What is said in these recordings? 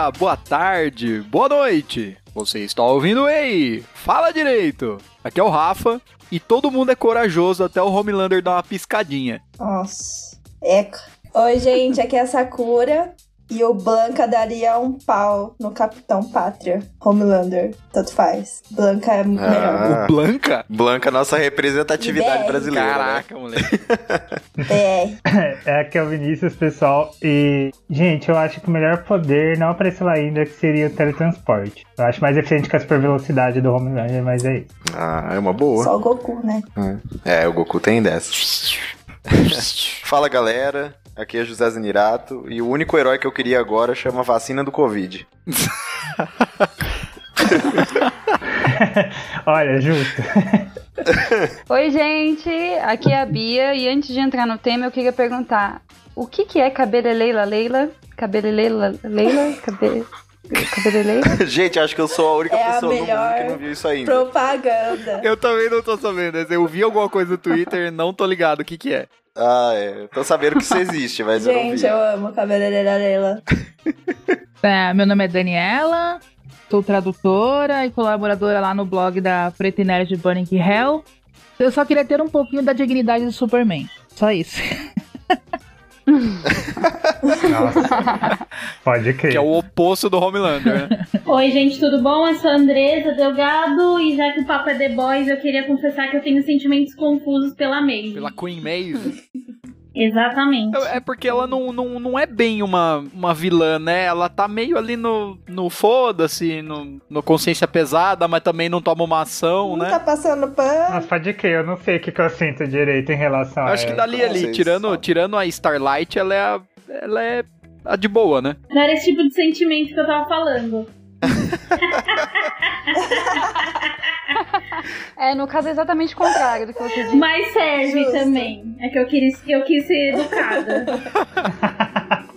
dia, boa tarde, boa noite. Você está ouvindo Ei? Fala direito. Aqui é o Rafa e todo mundo é corajoso até o Homelander dar uma piscadinha. Nossa, eca. Oi, gente, aqui é a Sakura. E o Blanca daria um pau no Capitão Pátria. Homelander, tanto faz. Blanca é melhor. Ah. O Blanca? Blanca, nossa representatividade BR. brasileira. né? Caraca, moleque. É. É, aqui é o Vinícius, pessoal. E, gente, eu acho que o melhor poder não apareceu ainda, que seria o teletransporte. Eu acho mais eficiente que a super velocidade do Homelander, mas é isso. Ah, é uma boa. Só o Goku, né? É, o Goku tem dessa. Fala galera, aqui é José Zanirato e o único herói que eu queria agora chama vacina do Covid. Olha, justo. Oi, gente, aqui é a Bia e antes de entrar no tema eu queria perguntar o que que é cabeleleila Leila? Cabeleleila Leila? Cabe... Cabeleleila? Gente, acho que eu sou a única É a pessoa no mundo que não viu isso ainda. Propaganda. Eu também não tô sabendo. Eu vi alguma coisa no Twitter, não tô ligado o que que é. Ah, é. Tô sabendo que isso existe, mas eu não Gente, eu amo Cabeleireira Leila. É, meu nome é Daniela, sou tradutora e colaboradora lá no blog da Preta e Nerd Burning Hell. Eu só queria ter um pouquinho da dignidade do Superman. Só isso. Nossa. Pode crer. Que é o oposto do Homelander, né? Oi, gente, tudo bom? Eu sou a Andresa Delgado e já que o papo é The Boys, eu queria confessar que eu tenho sentimentos confusos pela Maeve. Pela Queen Maeve. Exatamente. É porque ela não, não, não é bem uma, uma vilã, né? Ela tá meio ali no, no foda-se, no, no consciência pesada, mas também não toma uma ação, Não né? tá passando pano. Nossa, pode crer, eu não sei o que, que eu sinto direito em relação a Acho que dali ali, tirando, sabem. tirando a Starlight, ela é a, ela é a de boa, né? Não era esse tipo de sentimento que eu tava falando. É, no caso é exatamente o contrário do que você disse. Mas serve Justo. também. É que eu quis, eu quis ser educada.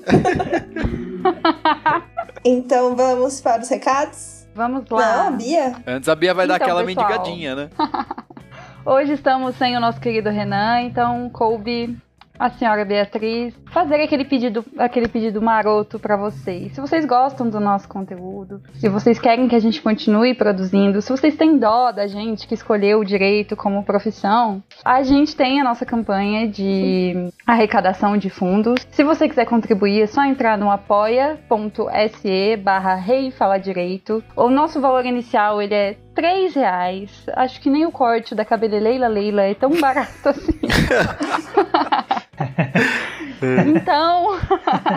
Então vamos para os recados? Vamos lá. Não, Bia? Antes a Bia vai dar Então, aquela pessoal. mendigadinha, né? Hoje estamos sem o nosso querido Renan, então coube a senhora Beatriz fazer aquele pedido, aquele pedido maroto pra vocês. Se vocês gostam do nosso conteúdo, se vocês querem que a gente continue produzindo, se vocês têm dó da gente que escolheu o direito como profissão, a gente tem a nossa campanha de arrecadação de fundos. Se você quiser contribuir, é só entrar no apoia.se barra Rei Fala Direito. O nosso valor inicial ele é 3 reais. Acho que nem o corte da cabeleleila Leila é tão barato assim. então,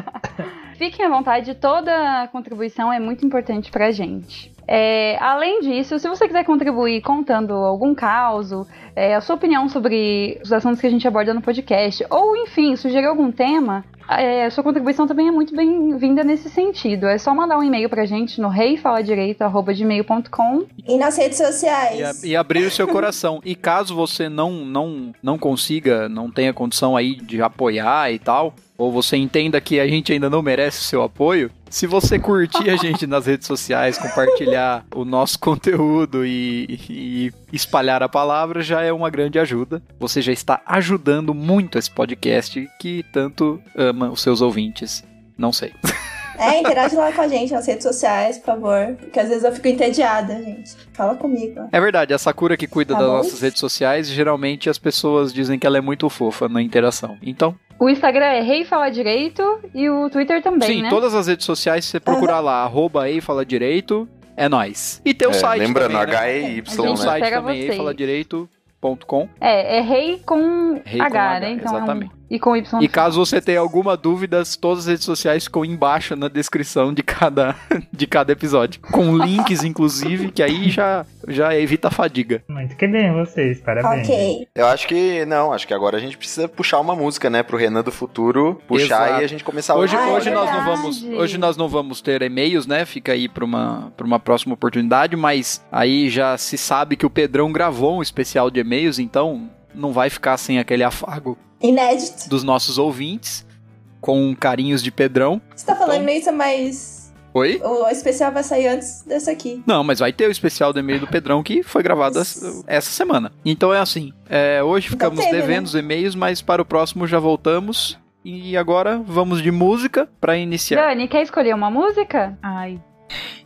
fiquem à vontade, toda contribuição é muito importante pra gente. É, além disso, se você quiser contribuir contando algum caso, é, a sua opinião sobre os assuntos que a gente aborda no podcast, ou enfim, sugerir algum tema, é, a sua contribuição também é muito bem-vinda nesse sentido. É só mandar um e-mail pra gente no reifaladireito.gmail.com E nas redes E, sociais? a- e abrir o seu coração. E caso você não, não, não consiga, não tenha condição aí de apoiar e tal, ou você entenda que a gente ainda não merece o seu apoio, se você curtir a gente nas redes sociais, compartilhar o nosso conteúdo e, e espalhar a palavra, já é uma grande ajuda. Você já está ajudando muito esse podcast que tanto ama os seus ouvintes. Não sei. É, interage lá com a gente nas redes sociais, por favor. Porque às vezes eu fico entediada, gente. Fala comigo. É verdade, a Sakura que cuida Tá das bom. nossas redes sociais, geralmente as pessoas dizem que ela é muito fofa na interação. Então, O Instagram é Rei Fala Direito e o Twitter também, sim, né? todas as redes sociais, se você procurar lá, arroba ei fala direito, é nóis. E tem o É, site lembrando, também, né? H-E-Y, A Tem o gente né? site pega também, vocês. eifaladireito.com. É, é rei com Rei com H, H, né? Então exatamente. É um, e com Y. no E caso você tenha alguma dúvida, todas as redes sociais ficam embaixo na descrição de cada, de cada episódio. Com links, inclusive, que aí já, já evita a fadiga. Muito que bem vocês, parabéns. Ok. Eu acho que não, acho que agora a gente precisa puxar uma música, né, pro Renan do futuro puxar Exato. e a gente começar Hoje, Ah, é hoje, nós não verdade. vamos, hoje nós não vamos ter e-mails, né? Fica aí para uma, pra uma próxima oportunidade, mas aí já se sabe que o Pedrão gravou um especial de e-mails, então não vai ficar sem aquele afago Inédito. dos nossos ouvintes, com carinhos de Pedrão. Você tá falando isso, mas Oi? o especial vai sair antes desse aqui. Não, mas vai ter o especial do e-mail do Pedrão que foi gravado essa, essa semana. Então é assim, é, hoje ficamos teve, devendo né? os e-mails, mas para o próximo já voltamos. E agora vamos de música pra iniciar. Dani, quer escolher uma música? Ai.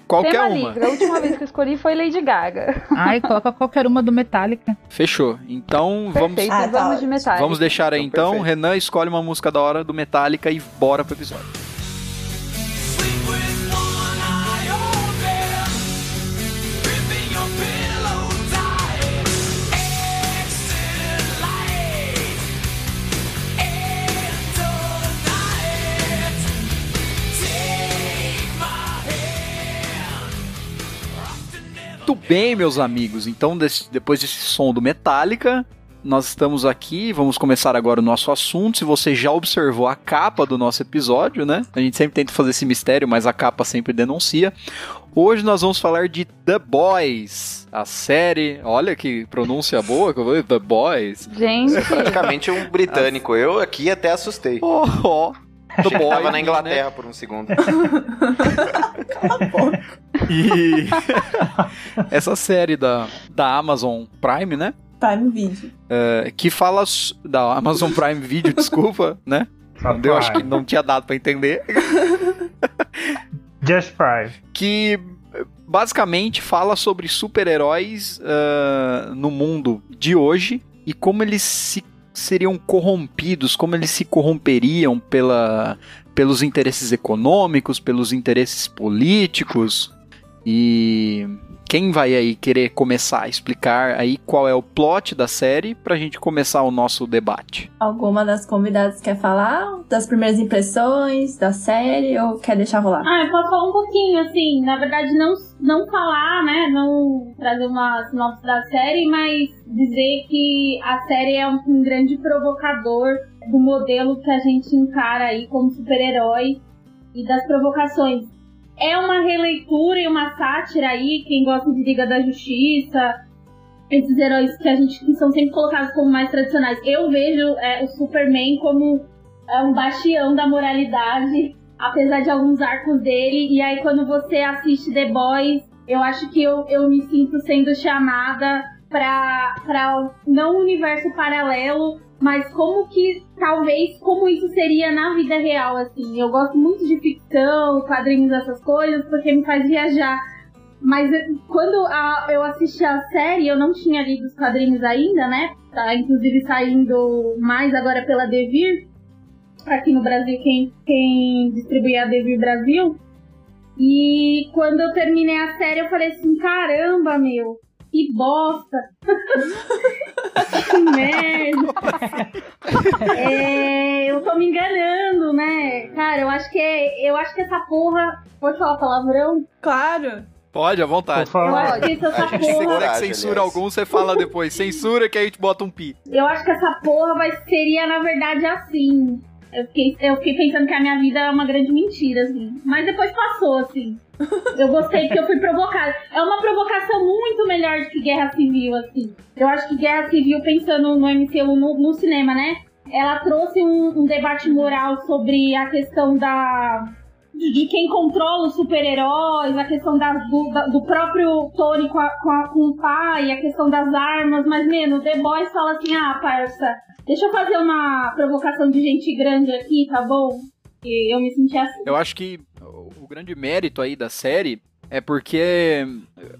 Qualquer Tema uma. livre. A última vez que eu escolhi foi Lady Gaga. Ai, coloca qualquer uma do Metallica. Fechou. Então vamos, Perfeito, Ah, tá vamos de ótimo. Metallica. vamos deixar aí Então, então. Renan escolhe uma música da hora do Metallica e bora pro episódio. Muito bem, meus amigos. Então, desse- depois desse som do Metallica, nós estamos aqui. Vamos começar agora o nosso assunto. Se você já observou a capa do nosso episódio, né? A gente sempre tenta fazer esse mistério, mas a capa sempre denuncia. Hoje nós vamos falar de The Boys, a série. Olha que pronúncia boa que eu falei, The Boys. Gente, Praticamente um britânico. Eu aqui até assustei. Oh, oh. Que Boys, tava na né? Inglaterra por um segundo. E essa série da, da Amazon Prime, né? Prime Video. É, que fala da Amazon Prime Video, desculpa, né? Só Eu acho que não tinha dado pra entender. Just Prime. Que basicamente fala sobre super-heróis ah, no mundo de hoje e como eles se seriam corrompidos, como eles se corromperiam pela, pelos interesses econômicos, pelos interesses políticos. E quem vai aí querer começar a explicar aí qual é o plot da série pra gente começar o nosso debate? Alguma das convidadas quer falar das primeiras impressões da série ou quer deixar rolar? Ah, eu posso falar um pouquinho, assim, na verdade não, não falar, né, não trazer uma sinopse da série, mas dizer que a série é um, um grande provocador do modelo que a gente encara aí como super-herói e das provocações. É uma releitura e uma sátira aí, quem gosta de Liga da Justiça, esses heróis que a gente que são sempre colocados como mais tradicionais. Eu vejo é, o Superman como é, um bastião da moralidade apesar de alguns arcos dele. E aí, quando você assiste The Boys, eu acho que eu, eu me sinto sendo chamada pra não um universo paralelo, mas como que, talvez, como isso seria na vida real, assim. Eu gosto muito de ficção, quadrinhos, essas coisas, porque me faz viajar. Mas eh, quando a- eu assisti a série, eu não tinha lido os quadrinhos ainda, né? Tá, inclusive saindo mais agora pela Devir aqui no Brasil, quem, quem distribui a Devir Brasil. E quando eu terminei a série, eu falei assim: caramba, meu, que bosta! que merda! É, eu tô me enganando, né? Cara, eu acho que é, eu acho que essa porra. Pode falar palavrão? Claro! Pode, à Por vontade. Eu acho que essa A gente Se você porra. quiser que censura aliás. algum, você fala depois. Censura que aí a gente bota um pi. Eu acho que essa porra vai, seria, na verdade, assim. Eu fiquei, eu fiquei pensando que a minha vida é uma grande mentira, assim. Mas depois passou, assim. Eu gostei porque eu fui provocada. É uma provocação muito melhor do que Guerra Civil, assim. Eu acho que Guerra Civil, pensando no MCU no, no cinema, né? Ela trouxe um, um debate moral sobre a questão da. De quem controla os super-heróis, a questão das- do, do próprio Tony com, a- com, a- com o pai, a questão das armas, mas, mano, The Boys fala assim: ah, parça, deixa eu fazer uma provocação de gente grande aqui, tá bom? E eu me senti assim. Eu acho que o grande mérito aí da série é porque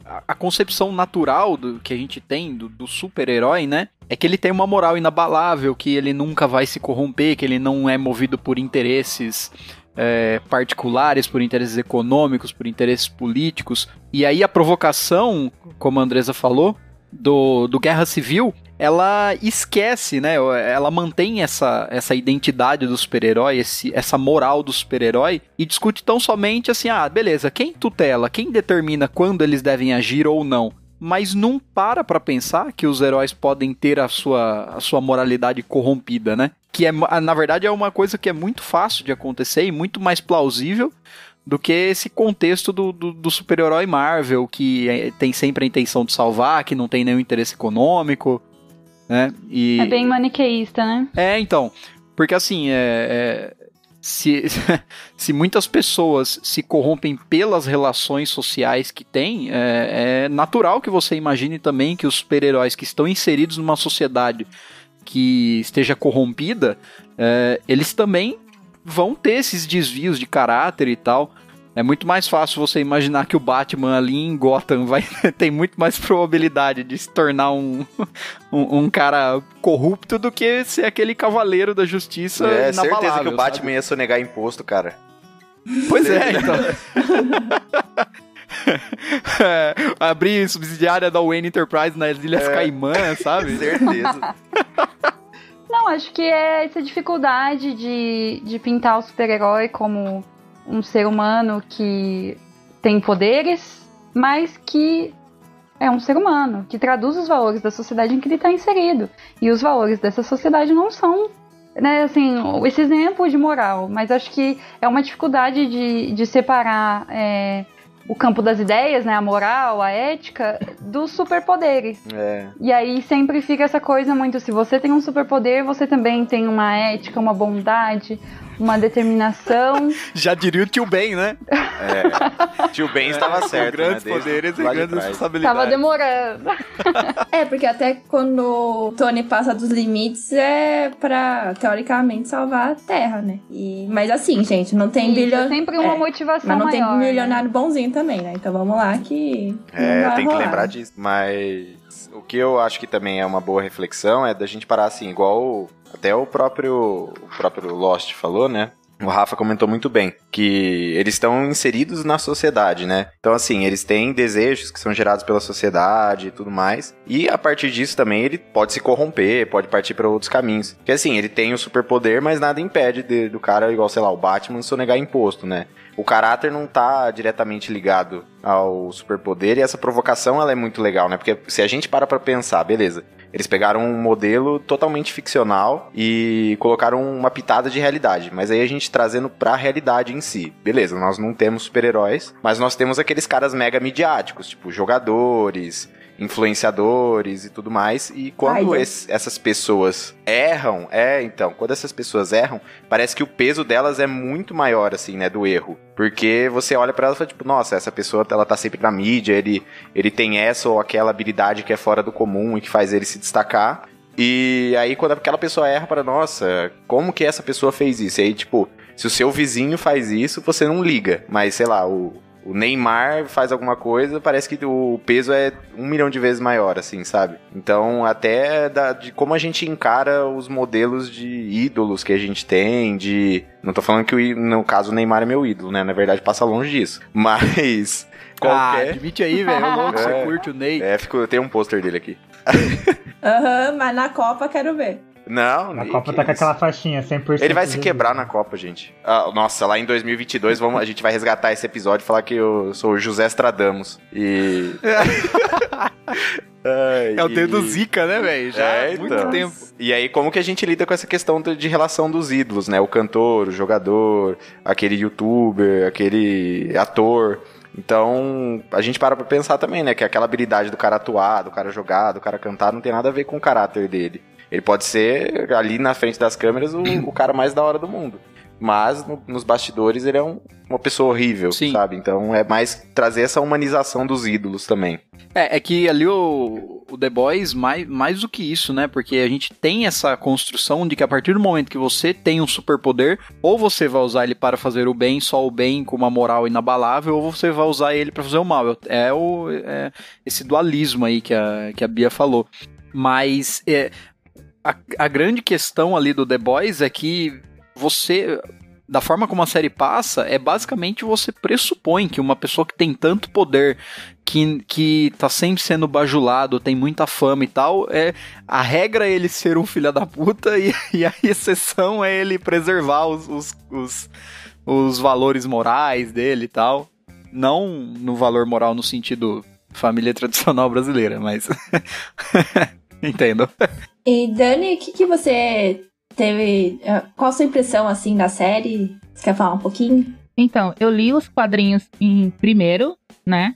a, a concepção natural do que a gente tem do, do super-herói, né? É que ele tem uma moral inabalável, que ele nunca vai se corromper, que ele não é movido por interesses é, particulares, por interesses econômicos, por interesses políticos. E aí a provocação, como a Andresa falou, do, do Guerra Civil, ela esquece, né? Ela mantém essa, essa identidade do super-herói, essa moral do super-herói, e discute tão somente assim: ah, beleza, quem tutela, quem determina quando eles devem agir ou não? Mas não para pra pensar que os heróis podem ter a sua, a sua moralidade corrompida, né? Que é, na verdade é uma coisa que é muito fácil de acontecer e muito mais plausível do que esse contexto do, do, do super-herói Marvel, que é- tem sempre a intenção de salvar, que não tem nenhum interesse econômico, né? E... É bem maniqueísta, né? É, então. Porque assim, é, é, se, se muitas pessoas se corrompem pelas relações sociais que têm, é, é natural que você imagine também que os super-heróis que estão inseridos numa sociedade que esteja corrompida é, eles também vão ter esses desvios de caráter e tal. É muito mais fácil você imaginar que o Batman ali em Gotham vai tem muito mais probabilidade de se tornar um, um, um cara corrupto do que ser aquele cavaleiro da justiça É, certeza que o Batman sabe? ia sonegar imposto, cara. Pois é, então. É, abrir subsidiária da Wayne Enterprise nas Ilhas É. Caimã, sabe? Certeza. Não, acho que é essa dificuldade de, de pintar o super-herói como um ser humano que tem poderes, mas que é um ser humano, que traduz os valores da sociedade em que ele está inserido. E os valores dessa sociedade não são, né, assim, esse exemplo de moral, mas acho que é uma dificuldade de, de separar é, o campo das ideias, né, a moral, a ética, dos superpoderes. É. E aí sempre fica essa coisa muito, se você tem um superpoder, você também tem uma ética, uma bondade, uma determinação. Já diria o tio Ben, né? É. Tio Ben estava Com certo, grandes né? Desde poderes e grandes responsabilidades. Tava demorando. É, porque até quando o Tony passa dos limites é pra, teoricamente, salvar a Terra, né? E, mas assim, gente, não tem bilhão... sempre uma é, motivação Mas não maior. tem né? milionário bonzinho também, né? Então vamos lá que. não É, tem que lembrar disso. Mas o que eu acho que também é uma boa reflexão é da gente parar assim, igual o- até o próprio, o próprio Lost falou, né? O Rafa comentou muito bem que eles estão inseridos na sociedade, né? Então, assim, eles têm desejos que são gerados pela sociedade e tudo mais. E a partir disso também ele pode se corromper, pode partir para outros caminhos. Porque, assim, ele tem o superpoder, mas nada impede de- do cara, igual, sei lá, o Batman, sonegar imposto, né? O caráter não tá diretamente ligado ao superpoder e essa provocação ela é muito legal, né? Porque se a gente para pra pensar, beleza. Eles pegaram um modelo totalmente ficcional e colocaram uma pitada de realidade. Mas aí a gente trazendo pra realidade em si. Beleza, nós não temos super-heróis, mas nós temos aqueles caras mega midiáticos, tipo jogadores, influenciadores e tudo mais. E quando Ai, essas pessoas erram, é, então, quando essas pessoas erram, parece que o peso delas é muito maior, assim, né, do erro. Porque você olha pra ela e fala, tipo, nossa, essa pessoa, ela tá sempre na mídia, ele, ele tem essa ou aquela habilidade que é fora do comum e que faz ele se destacar. E aí, quando aquela pessoa erra, para nossa, como que essa pessoa fez isso? E aí, tipo, se o seu vizinho faz isso, você não liga. Mas, sei lá, o, o Neymar faz alguma coisa, parece que o peso é um milhão de vezes maior, assim, sabe? Então, até da, de como a gente encara os modelos de ídolos que a gente tem, de. Não tô falando que o no caso o Neymar é meu ídolo, né? Na verdade, passa longe disso. Mas. Ah, Qualquer. admite aí, velho. Ô louco, você É. curte o Ney. É, fico, eu tenho um pôster dele aqui. Aham, mas na Copa quero ver. Não, A Copa tá com aquela faixinha 100%. Ele vai se quebrar na Copa, gente. Ah, nossa, lá em 2022 vamos, a gente vai resgatar esse episódio e falar que eu sou o José Stradamus. E. É o e- dedo Zika, né, velho? Já É, há muito então. tempo. E aí, como que a gente lida com essa questão de de relação dos ídolos, né? O cantor, o jogador, aquele youtuber, aquele ator. Então, a gente para pra pensar também, né? Que aquela habilidade do cara atuar, do cara jogar, do cara cantar, não tem nada a ver com o caráter dele. Ele pode ser, ali na frente das câmeras, o, o cara mais da hora do mundo. Mas no- nos bastidores ele é um- uma pessoa horrível, Sim. sabe? Então é mais trazer essa humanização dos ídolos também. É, é que ali o, o The Boys, mais, mais do que isso, né? Porque a gente tem essa construção de que a partir do momento que você tem um superpoder, ou você vai usar ele para fazer o bem, só o bem com uma moral inabalável, ou você vai usar ele para fazer o mal. É, o, é esse dualismo aí que a, que a Bia falou. Mas é, a, a grande questão ali do The Boys é que você. Da forma como a série passa, é basicamente você pressupõe que uma pessoa que tem tanto poder que, que tá sempre sendo bajulado, tem muita fama e tal, é a regra é ele ser um filho da puta e, e a exceção é ele preservar os, os, os, os valores morais dele e tal. Não no valor moral no sentido família tradicional brasileira, mas. Entendo. E Dani, o que, que você teve. ah, Qual a sua impressão assim da série? Você quer falar um pouquinho? Então, eu li os quadrinhos em primeiro, né?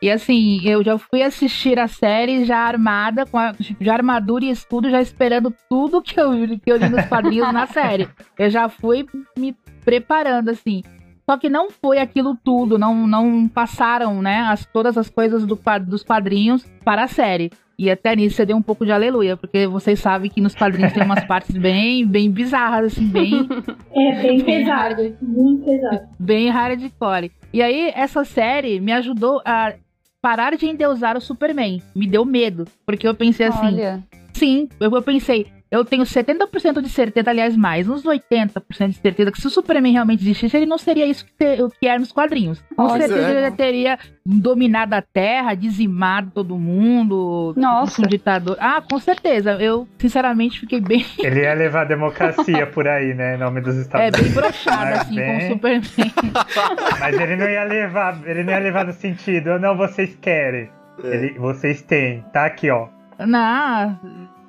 E assim, eu já fui assistir a série já armada, com a, já armadura e escudo, já esperando tudo que eu, que eu li nos quadrinhos na série. Eu já fui me preparando, assim. Só que não foi aquilo tudo, não, não passaram, né, as, todas as coisas do, dos quadrinhos para a série. E até nisso você deu um pouco de aleluia, porque vocês sabem que nos quadrinhos tem umas partes bem, bem bizarras, assim, bem, É bem Bem pesado. Muito pesado. bem hardcore. E aí, essa série me ajudou a parar de endeusar o Superman. Me deu medo, porque eu pensei assim, Olha. Sim, eu, eu pensei, eu tenho 70% de certeza, aliás, mais, uns 80% de certeza que se o Superman realmente existisse, ele não seria isso que, te- o que é nos quadrinhos. Com Olha. certeza ele já teria dominado a Terra, dizimado todo mundo, Nossa. um ditador. Ah, com certeza. Eu, sinceramente, fiquei bem, Ele ia levar a democracia por aí, né? Em nome dos é, Estados bem Unidos. broxado, Mas assim, com bem- o Superman. Mas ele não ia levar, ele não ia levar no sentido, "Oh, não, vocês querem. Ele, vocês têm, tá aqui, ó. Não,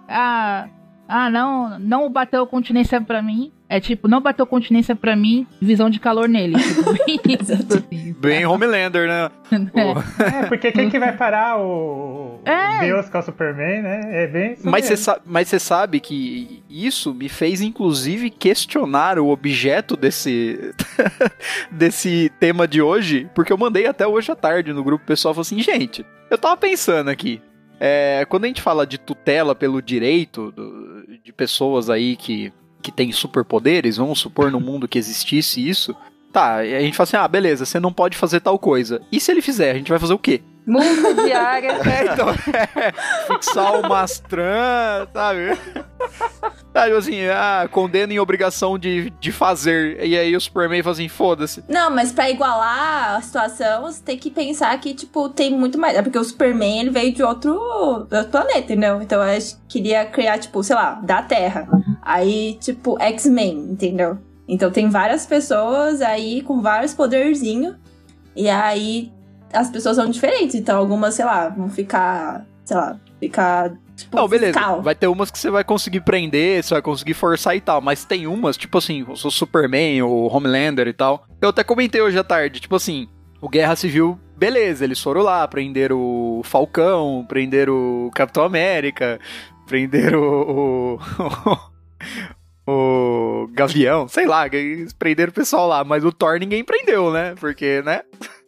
ah, ah, não, não bateu continência pra mim. É tipo, não bateu continência pra mim, visão de calor nele. Tipo, bem isso. Bem Homelander, né? Pô. É, porque quem que vai parar o, o É. Deus com o Superman, né? É bem Mas você mesmo. sa- mas você sabe que isso me fez, inclusive, questionar o objeto desse, desse tema de hoje, porque eu mandei até hoje à tarde no grupo pessoal falou assim, gente, eu tava pensando aqui. é, quando a gente fala de tutela pelo direito do- de pessoas aí que, que têm superpoderes, vamos supor no mundo que existisse isso, tá, e a gente fala assim, ah, beleza, você não pode fazer tal coisa. E se ele fizer, a gente vai fazer o quê? Multa diária. É, então, é, fixar o mastran, sabe? Sabe, assim, ah, condena em obrigação de, de fazer. E aí o Superman fala assim, foda-se. Não, mas pra igualar a situação, você tem que pensar que, tipo, tem muito mais. É porque o Superman, ele veio de outro, outro planeta, entendeu? Então, eu queria criar, tipo, sei lá, da Terra. Aí, tipo, X-Men, entendeu? Então, tem várias pessoas aí com vários poderzinhos. E aí, as pessoas são diferentes. Então, algumas, sei lá, vão ficar, sei lá, ficar, tipo, Não, beleza. fiscal. Vai ter umas que você vai conseguir prender, você vai conseguir forçar e tal. Mas tem umas, tipo assim, o Superman, o Homelander e tal. Eu até comentei hoje à tarde, tipo assim, o Guerra Civil, beleza, eles foram lá, prenderam o Falcão, prenderam o Capitão América, prenderam o. o, o Gavião, sei lá, eles prenderam o pessoal lá, mas o Thor ninguém prendeu, né? Porque, né?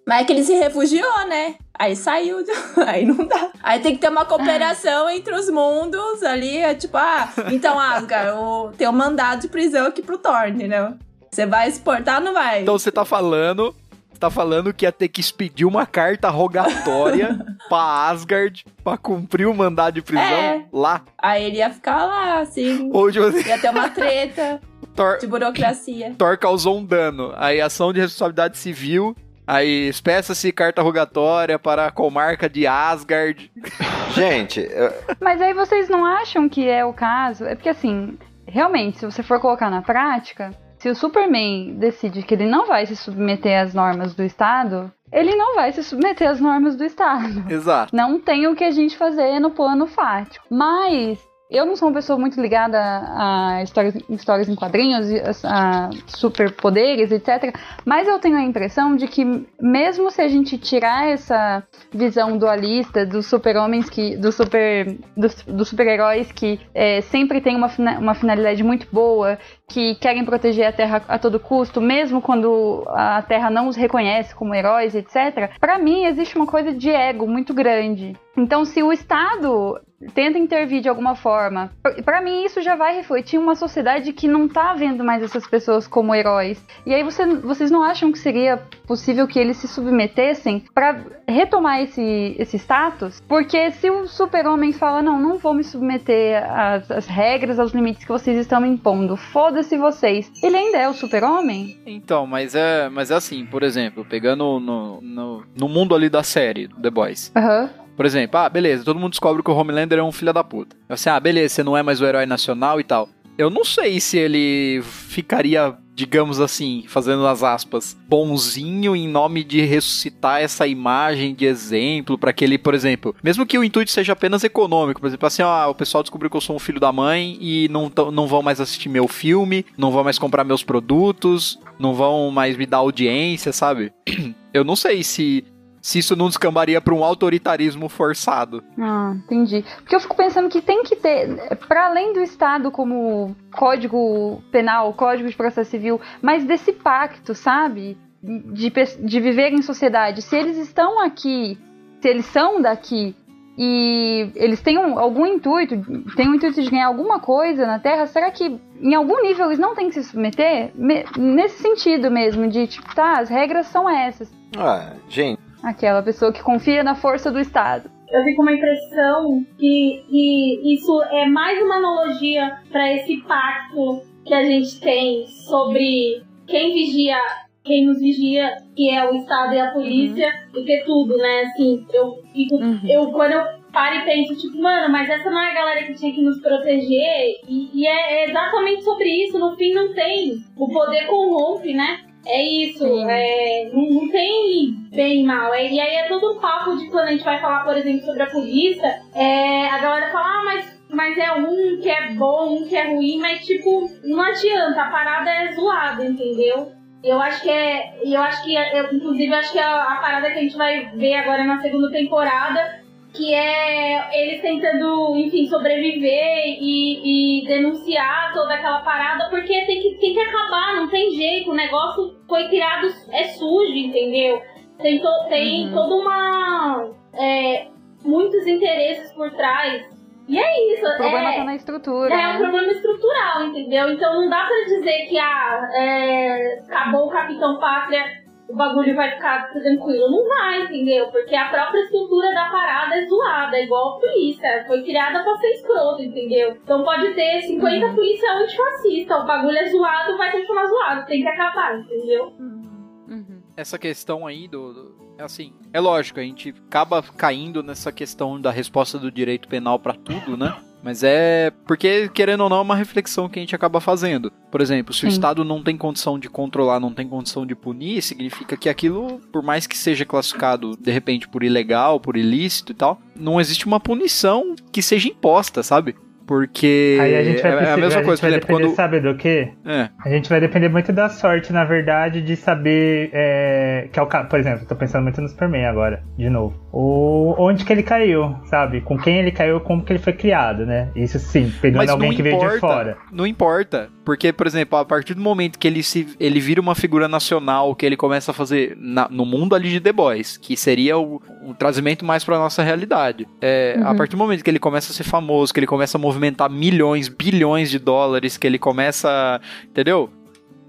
Mas é que ele se refugiou, né? Aí saiu, aí não dá. Aí tem que ter uma cooperação entre os mundos ali, é tipo, ah, então Asgard, o, tem um mandado de prisão aqui pro Thor, entendeu? Você vai exportar ou não vai? Então você tá falando. Tá falando que ia ter que expedir uma carta rogatória pra Asgard pra cumprir o mandado de prisão É. lá. Aí ele ia ficar lá, assim, Ou tipo assim, ia ter uma treta Thor, de burocracia. Thor causou um dano. Aí ação de responsabilidade civil. Aí espeça-se carta rogatória para a comarca de Asgard. Gente, eu- Mas aí vocês não acham que é o caso? É porque assim, realmente, se você for colocar na prática, se o Superman decide que ele não vai se submeter às normas do Estado, ele não vai se submeter às normas do Estado. Exato. Não tem o que a gente fazer no plano fático. Mas eu não sou uma pessoa muito ligada a, histórias, histórias em quadrinhos, e a, superpoderes, etc. Mas eu tenho a impressão de que, mesmo se a gente tirar essa visão dualista dos super-homens que. dos super, dos, dos super-heróis que é, sempre tem uma, uma finalidade muito boa, que querem proteger a Terra a todo custo, mesmo quando a Terra não os reconhece como heróis, etc. Pra mim, existe uma coisa de ego muito grande. Então, se o Estado tenta intervir de alguma forma, pra- pra mim isso já vai refletir uma sociedade que não tá vendo mais essas pessoas como heróis. E aí você- vocês não acham que seria possível que eles se submetessem pra retomar esse, esse status? Porque se o super-homem fala, não, não vou me submeter às, às regras, aos limites que vocês estão me impondo, foda-se vocês. Ele ainda é o super-homem? Então, mas é, mas é assim, por exemplo, pegando no, no, no mundo ali da série, The Boys. Aham. Por exemplo, ah, beleza, todo mundo descobre que o Homelander é um filho da puta. Assim, ah, beleza, você não é mais o herói nacional e tal. Eu não sei se ele ficaria, digamos assim, fazendo as aspas, bonzinho em nome de ressuscitar essa imagem de exemplo para que ele, por exemplo, mesmo que o intuito seja apenas econômico, por exemplo, assim, ó, o pessoal descobriu que eu sou um filho da mãe e não, não vão mais assistir meu filme, não vão mais comprar meus produtos, não vão mais me dar audiência, sabe? Eu não sei se se isso não descambaria pra um autoritarismo forçado. Ah, entendi. Porque eu fico pensando que tem que ter, para além do Estado como código penal, código de processo civil, mas desse pacto, sabe? de, de viver em sociedade, se eles estão aqui, se eles são daqui e eles têm um, algum intuito, têm o um intuito de ganhar alguma coisa na Terra, será que em algum nível eles não têm que se submeter? Me, nesse sentido mesmo, de tipo, tá, as regras são essas. Ah, gente. Aquela pessoa que confia na força do Estado. Eu fico com uma impressão que, que isso é mais uma analogia para esse pacto que a gente tem sobre quem vigia quem nos vigia, que é o Estado e a polícia, uhum. do que tudo, né? Assim, eu fico. Uhum. Eu, quando eu paro e penso, tipo, mano, mas essa não é a galera que tinha que nos proteger. E, e é, é, exatamente sobre isso. No fim, não tem. O poder corrompe, né? É isso. É, não, não, tem bem e mal. É, e aí é todo um papo de quando a gente vai falar, por exemplo, sobre a polícia. É, a galera fala, ah, mas mas é um que é bom, um que é ruim, mas tipo, não adianta, a parada é zoada, entendeu? Eu acho que é. Eu acho que. Eu, inclusive, acho que é a, a parada que a gente vai ver agora na segunda temporada. Que é eles tentando, enfim, sobreviver e, e denunciar toda aquela parada, porque tem que, tem que acabar, não tem jeito. O negócio foi criado, é sujo, entendeu? Tem, to, tem uhum. toda uma. É, muitos interesses por trás e é isso. O problema é, tá na estrutura. É né? um problema estrutural, entendeu? Então não dá pra dizer que ah, é, acabou o Capitão Pátria, o bagulho vai ficar tranquilo. Não vai, entendeu? Porque a própria estrutura da parada é zoada, é igual a polícia. Foi criada pra ser escroto, entendeu? Então pode ter 50 uhum. polícia antifascista. O bagulho é zoado, vai continuar zoado. Tem que acabar, entendeu? Uhum. Essa questão aí do, do assim, é lógico, a gente acaba caindo nessa questão da resposta do direito penal para tudo, né? Mas é porque, querendo ou não, é uma reflexão que a gente acaba fazendo. Por exemplo, se Sim. o Estado não tem condição de controlar, não tem condição de punir, significa que aquilo, por mais que seja classificado de repente por ilegal, por ilícito e tal, não existe uma punição que seja imposta, sabe? Porque Aí a gente vai, é, é a mesma coisa, vai depender, quando... sabe do quê? É. A gente vai depender muito da sorte, na verdade, de saber é, que é o por exemplo, tô pensando muito no Superman agora, de novo. O onde que ele caiu, sabe? Com quem ele caiu, como que ele foi criado, né? Isso sim, pegando alguém que importa, veio de fora. Não importa, porque por exemplo, a partir do momento que ele se ele vira uma figura nacional, que ele começa a fazer na, no mundo ali de The Boys, que seria o, o trazimento mais para nossa realidade. É, uhum. A partir do momento que ele começa a ser famoso, que ele começa a movimentar movimentar milhões, bilhões de dólares, que ele começa. Entendeu?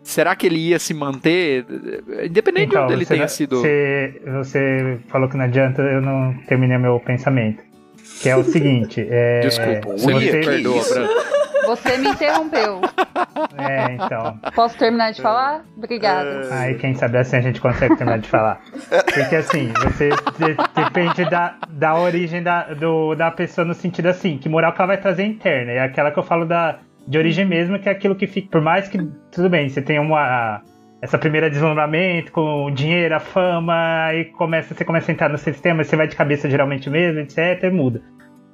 Será que ele ia se manter? Independente então, de onde ele tenha sido. Você, você falou que não adianta, eu não terminei meu pensamento. Que é o seguinte. É, Desculpa, você, perdoa, Você me interrompeu. É, então. Posso terminar de falar? Obrigado. É. Aí, quem sabe assim a gente consegue terminar de falar. Porque assim, você depende da, da origem da, do, da pessoa no sentido assim, que moral que ela vai trazer interna. É aquela que eu falo da, de origem mesmo, que é aquilo que fica. Por mais que. Tudo bem, você tem uma. Essa primeira deslumbramento com o dinheiro, a fama, aí começa, você começa a entrar no sistema, você vai de cabeça geralmente mesmo, etc, e muda.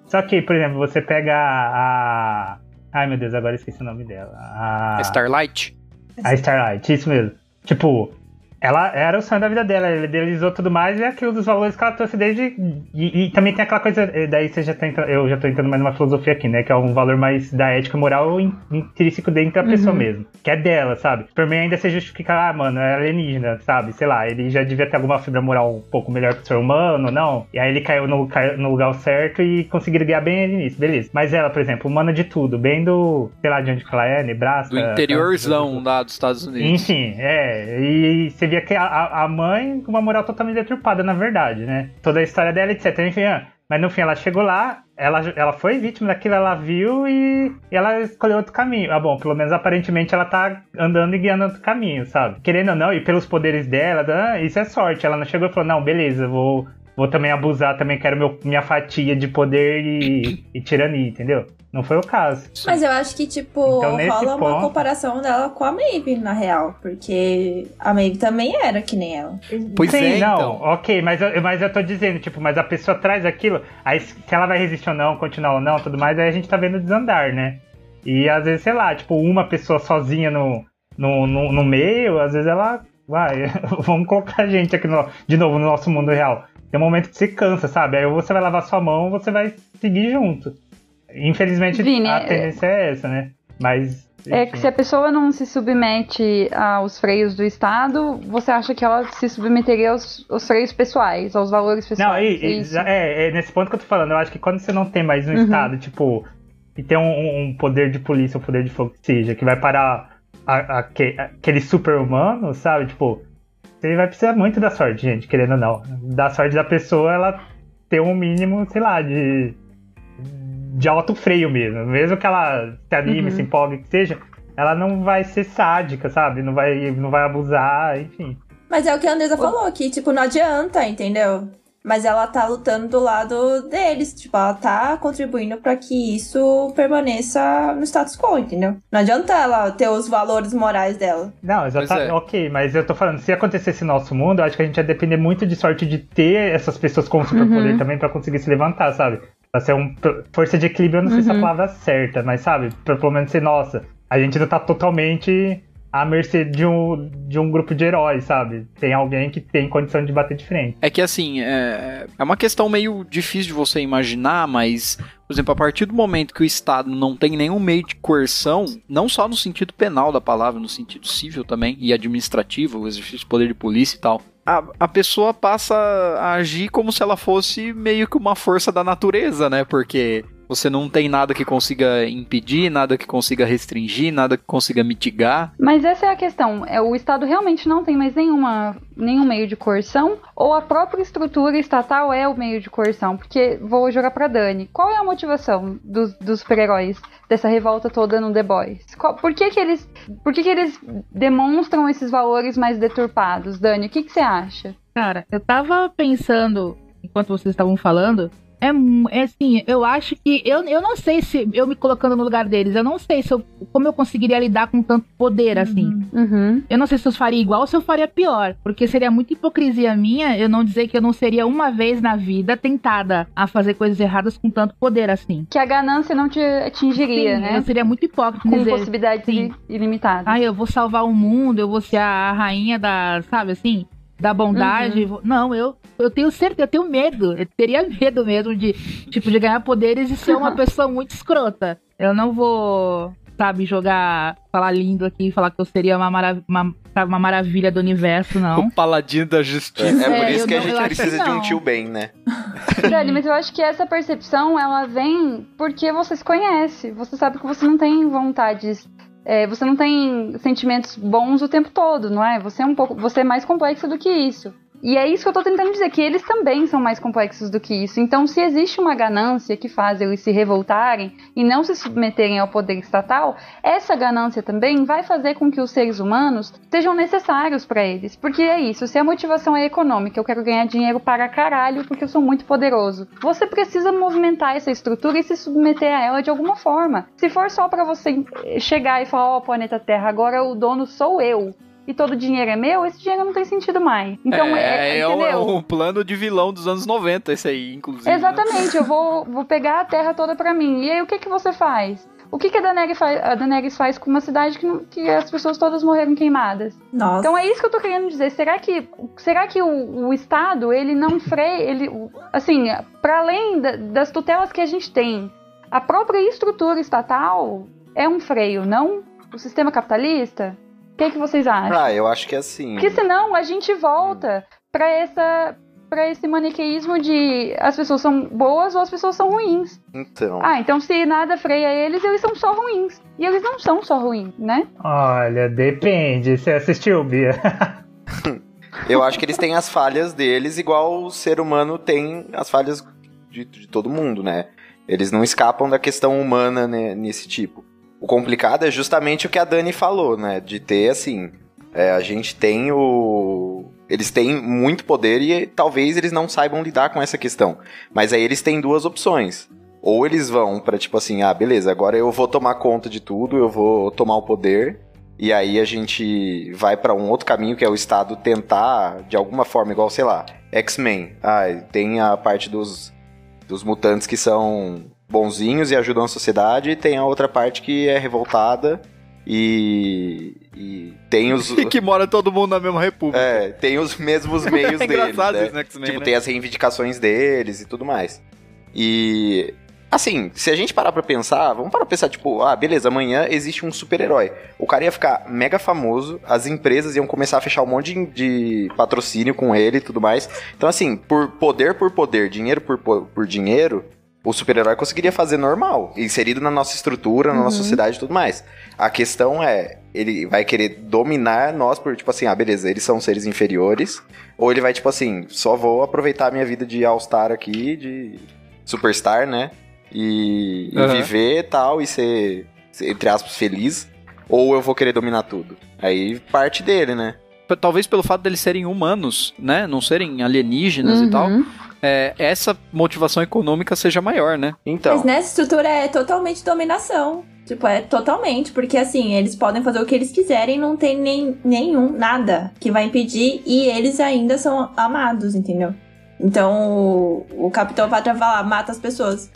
Só que, por exemplo, você pega a, a Ai meu Deus, agora esqueci o nome dela. A Starlight? A Starlight, isso mesmo. Tipo, ela era o sonho da vida dela, ela idealizou tudo mais e é aquilo dos valores que ela trouxe desde. E, e também tem aquela coisa. Daí você já tá entrando, eu já tô entrando mais numa filosofia aqui, né? Que é um valor mais da ética e moral intrínseco dentro da pessoa uhum. mesmo. Que é dela, sabe? Por mim ainda se justifica, ah, mano, é alienígena, sabe? Sei lá, ele já devia ter alguma fibra moral um pouco melhor que o ser humano, não? E aí ele caiu no, caiu no lugar certo e conseguiu guiar bem no início, beleza. Mas ela, por exemplo, humana de tudo, bem do. sei lá de onde que ela é, Nebraska. Do interiorzão lá dos Estados Unidos. Enfim, é. E você via que a, a mãe com uma moral totalmente deturpada, na verdade, né? Toda a história dela, etc. Enfim, ah, mas no fim ela chegou lá, ela, ela foi vítima daquilo, ela viu e, e, ela escolheu outro caminho. Ah, bom, pelo menos aparentemente ela tá andando e guiando outro caminho, sabe? Querendo ou não, e pelos poderes dela, ah, isso é sorte. Ela não chegou e falou, não, beleza, vou, vou também abusar, também quero meu, minha fatia de poder e, e tirania, entendeu? Não foi o caso. Mas eu acho que, tipo, então, rola ponto... uma comparação dela com a Maeve, na real. Porque a Maeve também era que nem ela. Pois Sim, é, não, então. ok, mas eu, mas eu tô dizendo, tipo, mas a pessoa traz aquilo, aí se ela vai resistir ou não, continuar ou não, tudo mais, aí a gente tá vendo desandar, né? E às vezes, sei lá, tipo, uma pessoa sozinha no, no, no, no meio, às vezes ela vai, vamos colocar a gente aqui no, de novo no nosso mundo real. Tem um momento que você cansa, sabe? Aí você vai lavar sua mão, você vai seguir junto. Infelizmente, Vini, a tendência é essa, né? Mas É que se a pessoa não se submete aos freios do Estado, você acha que ela se submeteria aos, aos freios pessoais, aos valores pessoais? Não, e, é é, é nesse ponto que eu tô falando. Eu acho que quando você não tem mais um Uhum. Estado, tipo, e tem um, um poder de polícia, um poder de fogo que seja, que vai parar a- aque- aquele super-humano, sabe? Tipo, você vai precisar muito da sorte, gente, querendo ou não. Da sorte da pessoa, ela ter um mínimo, sei lá, de. de alto freio mesmo. Mesmo que ela se anime, Uhum. se empolgue, que seja, ela não vai ser sádica, sabe? Não vai, não vai abusar, enfim. Mas é o que a Andresa falou, que, tipo, não adianta, entendeu? Mas ela tá lutando do lado deles, tipo, ela tá contribuindo pra que isso permaneça no status quo, entendeu? Não adianta ela ter os valores morais dela. Não, exatamente. é. Ok, mas eu tô falando, se acontecesse no nosso mundo, eu acho que a gente ia depender muito de sorte de ter essas pessoas com superpoder Uhum. também pra conseguir se levantar, sabe? Pra ser um. Força de equilíbrio, eu não sei se é a Uhum. palavra certa, mas sabe? Pra pelo menos ser, nossa, a gente não tá totalmente à mercê de um, de um grupo de heróis, sabe? Tem alguém que tem condição de bater de frente. É que assim, é, é uma questão meio difícil de você imaginar, mas, por exemplo, a partir do momento que o Estado não tem nenhum meio de coerção, não só no sentido penal da palavra, no sentido civil também, e administrativo, o exercício de poder de polícia e tal, a, a pessoa passa a agir como se ela fosse meio que uma força da natureza, né? Porque você não tem nada que consiga impedir, nada que consiga restringir, nada que consiga mitigar. Mas essa é a questão. É, o Estado realmente não tem mais nenhuma, nenhum meio de coerção? Ou a própria estrutura estatal é o meio de coerção? Porque vou jogar pra Dani. Qual é a motivação dos, dos super-heróis dessa revolta toda no The Boys? Qual- por que, que eles, por que, que eles demonstram esses valores mais deturpados? Dani, o que, que você acha? Cara, eu tava pensando, enquanto vocês estavam falando, é, é assim, eu acho que. Eu, eu não sei se. Eu me colocando no lugar deles, eu não sei se eu, como eu conseguiria lidar com tanto poder, assim. Uhum. Eu não sei se eu faria igual ou se eu faria pior. Porque seria muita hipocrisia minha eu não dizer que eu não seria uma vez na vida tentada a fazer coisas erradas com tanto poder assim. Que a ganância não te atingiria, Sim, né? Eu seria muito hipócrita Com dizer. possibilidades sim. ilimitadas. Ah, eu vou salvar o mundo, eu vou ser a rainha da, sabe assim, da bondade. Vou- Não, eu, eu tenho certeza, eu tenho medo. Eu teria medo mesmo de, tipo, de ganhar poderes e ser uma pessoa muito escrota. Eu não vou, sabe, jogar, falar lindo aqui, falar que eu seria uma, mara- uma, uma maravilha do universo, não. O paladino da É, justiça. é por É, isso que a não- eu gente precisa de um tio bem, né? Dani, mas eu acho que essa percepção, ela vem porque você se conhece. Você sabe que você não tem vontades. É, você não tem sentimentos bons o tempo todo, não é? Você é um pouco. Você é mais complexo do que isso. E é isso que eu tô tentando dizer, que eles também são mais complexos do que isso. Então, se existe uma ganância que faz eles se revoltarem e não se submeterem ao poder estatal, essa ganância também vai fazer com que os seres humanos sejam necessários pra eles. Porque é isso, se a motivação é econômica, eu quero ganhar dinheiro para caralho porque eu sou muito poderoso. Você precisa movimentar essa estrutura e se submeter a ela de alguma forma. Se for só pra você chegar e falar, ó, planeta Terra, agora o dono sou eu. E todo o dinheiro é meu, esse dinheiro não tem sentido mais. Então, é, é, é um, é um plano de vilão dos anos 90, esse aí, inclusive. né? Exatamente, eu vou, vou pegar a terra toda pra mim. E aí, o que que você faz? O que, que a, Daenerys faz, a Daenerys faz com uma cidade que, não- que as pessoas todas morreram queimadas? Nossa. Então é isso que eu tô querendo dizer. Será que, será que o, o Estado, ele não freia, ele, assim, para além da- das tutelas que a gente tem, a própria estrutura estatal é um freio, não o sistema capitalista? O que, que vocês acham? Ah, eu acho que é assim. Porque senão a gente volta pra essa para esse maniqueísmo de as pessoas são boas ou as pessoas são ruins. Então. Ah, então se nada freia eles, eles são só ruins. E eles não são só ruins, né? Olha, depende. Você assistiu, Bia? Eu acho que eles têm as falhas deles, igual o ser humano tem as falhas de, de todo mundo, né? Eles não escapam da questão humana né, nesse tipo. O complicado é justamente o que a Dani falou, né? De ter, assim, é, a gente tem o... Eles têm muito poder e talvez eles não saibam lidar com essa questão. Mas aí eles têm duas opções. Ou eles vão pra, tipo assim, ah, beleza, agora eu vou tomar conta de tudo, eu vou tomar o poder, e aí a gente vai pra um outro caminho que é o Estado tentar, de alguma forma, igual, sei lá, X-Men. Ah, tem a parte dos, dos mutantes que são bonzinhos e ajudam a sociedade, e tem a outra parte que é revoltada e, e tem os. E que mora todo mundo na mesma república. É, tem os mesmos meios é deles. né? no X-Men, Tipo, né? tem as reivindicações deles e tudo mais. E Assim, se a gente parar pra pensar, vamos parar pra pensar, tipo, ah, beleza, amanhã existe um super-herói. O cara ia ficar mega famoso, as empresas iam começar a fechar um monte de, de patrocínio com ele e tudo mais. Então, assim, por poder por poder, dinheiro por, po- por dinheiro, o super-herói conseguiria fazer normal, inserido na nossa estrutura, na nossa sociedade e tudo mais. A questão é, ele vai querer dominar nós por, tipo assim, ah, beleza, eles são seres inferiores, ou ele vai, tipo assim, só vou aproveitar a minha vida de All-Star aqui, de Superstar, né? E, e Aham. viver tal, e ser, ser, entre aspas, feliz, ou eu vou querer dominar tudo. Aí parte dele, né? Talvez pelo fato deles serem humanos, né? Não serem alienígenas e tal. É, essa motivação econômica seja maior, né? Então, Mas nessa estrutura é totalmente dominação. Tipo, é totalmente. Porque assim, eles podem fazer o que eles quiserem, não tem nem, nenhum, nada que vai impedir. E eles ainda são amados, entendeu? Então o, o Capitão Pátria vai lá, mata as pessoas.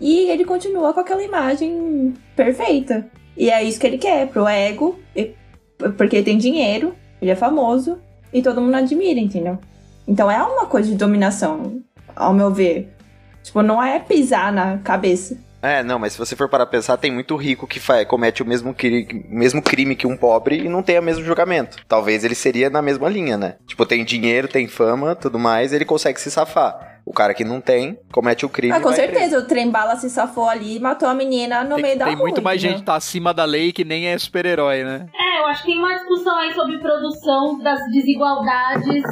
E ele continua com aquela imagem perfeita. E é isso que ele quer, pro ego. e- Porque ele tem dinheiro, ele é famoso. E todo mundo admira, entendeu? Então é uma coisa de dominação, ao meu ver. Tipo, não é pisar na cabeça. É, não, mas se você for para pensar, tem muito rico que fa- comete o mesmo, cri- mesmo crime que um pobre e não tem o mesmo julgamento. Talvez ele seria na mesma linha, né? Tipo, tem dinheiro, tem fama, tudo mais, ele consegue se safar. O cara que não tem, comete o crime. Ah, e com vai preso. certeza, o trem bala se safou ali e matou a menina no Tem, meio da tem rua. muito mais entendeu? gente que tá acima da lei que nem é super-herói, né? É, eu acho que tem uma discussão aí sobre produção das desigualdades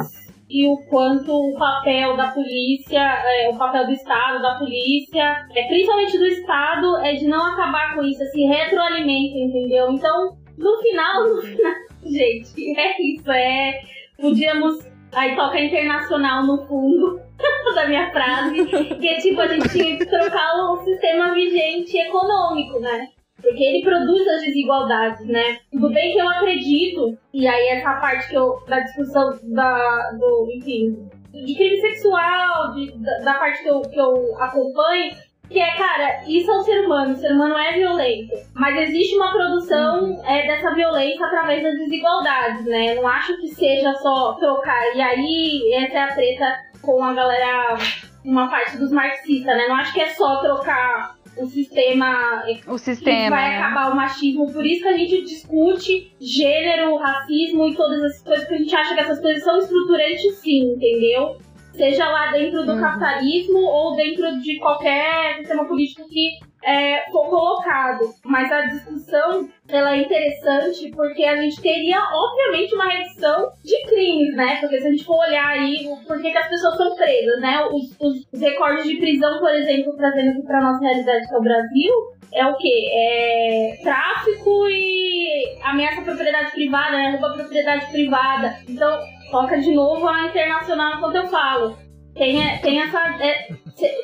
e o quanto o papel da polícia, é, o papel do Estado, da polícia, é, principalmente do Estado, é de não acabar com isso, assim, retroalimenta, entendeu? Então, no final, no final, gente, é isso, é. Podíamos. Aí toca internacional no fundo da minha frase, que é tipo, a gente tinha que trocar o sistema vigente econômico, né? Porque ele produz as desigualdades, né? Tudo bem que eu acredito, e aí essa parte que eu, da discussão da, do, enfim, de crime sexual, de- da, da parte que eu, que eu acompanho, que é, cara, isso é o ser humano, o ser humano é violento. Mas existe uma produção é, dessa violência através das desigualdades, né? Não acho que seja só trocar. E aí, essa é a treta com a galera, uma parte dos marxistas, né? Não acho que é só trocar o sistema O sistema. vai né? acabar o machismo. Por isso que a gente discute gênero, racismo e todas essas coisas, porque a gente acha que essas coisas são estruturantes sim, entendeu? Seja lá dentro do Uhum. capitalismo ou dentro de qualquer sistema político que é, for colocado. Mas a discussão ela é interessante porque a gente teria, obviamente, uma redução de crimes, né? Porque se a gente for olhar aí o porquê que as pessoas são presas, né? Os, os- os recordes de prisão, por exemplo, trazendo aqui pra nossa realidade que é o Brasil, é o quê? É tráfico e ameaça à propriedade privada, né? Rouba propriedade privada. Então, toca de novo a internacional enquanto eu falo. Tem, é, tem essa. é,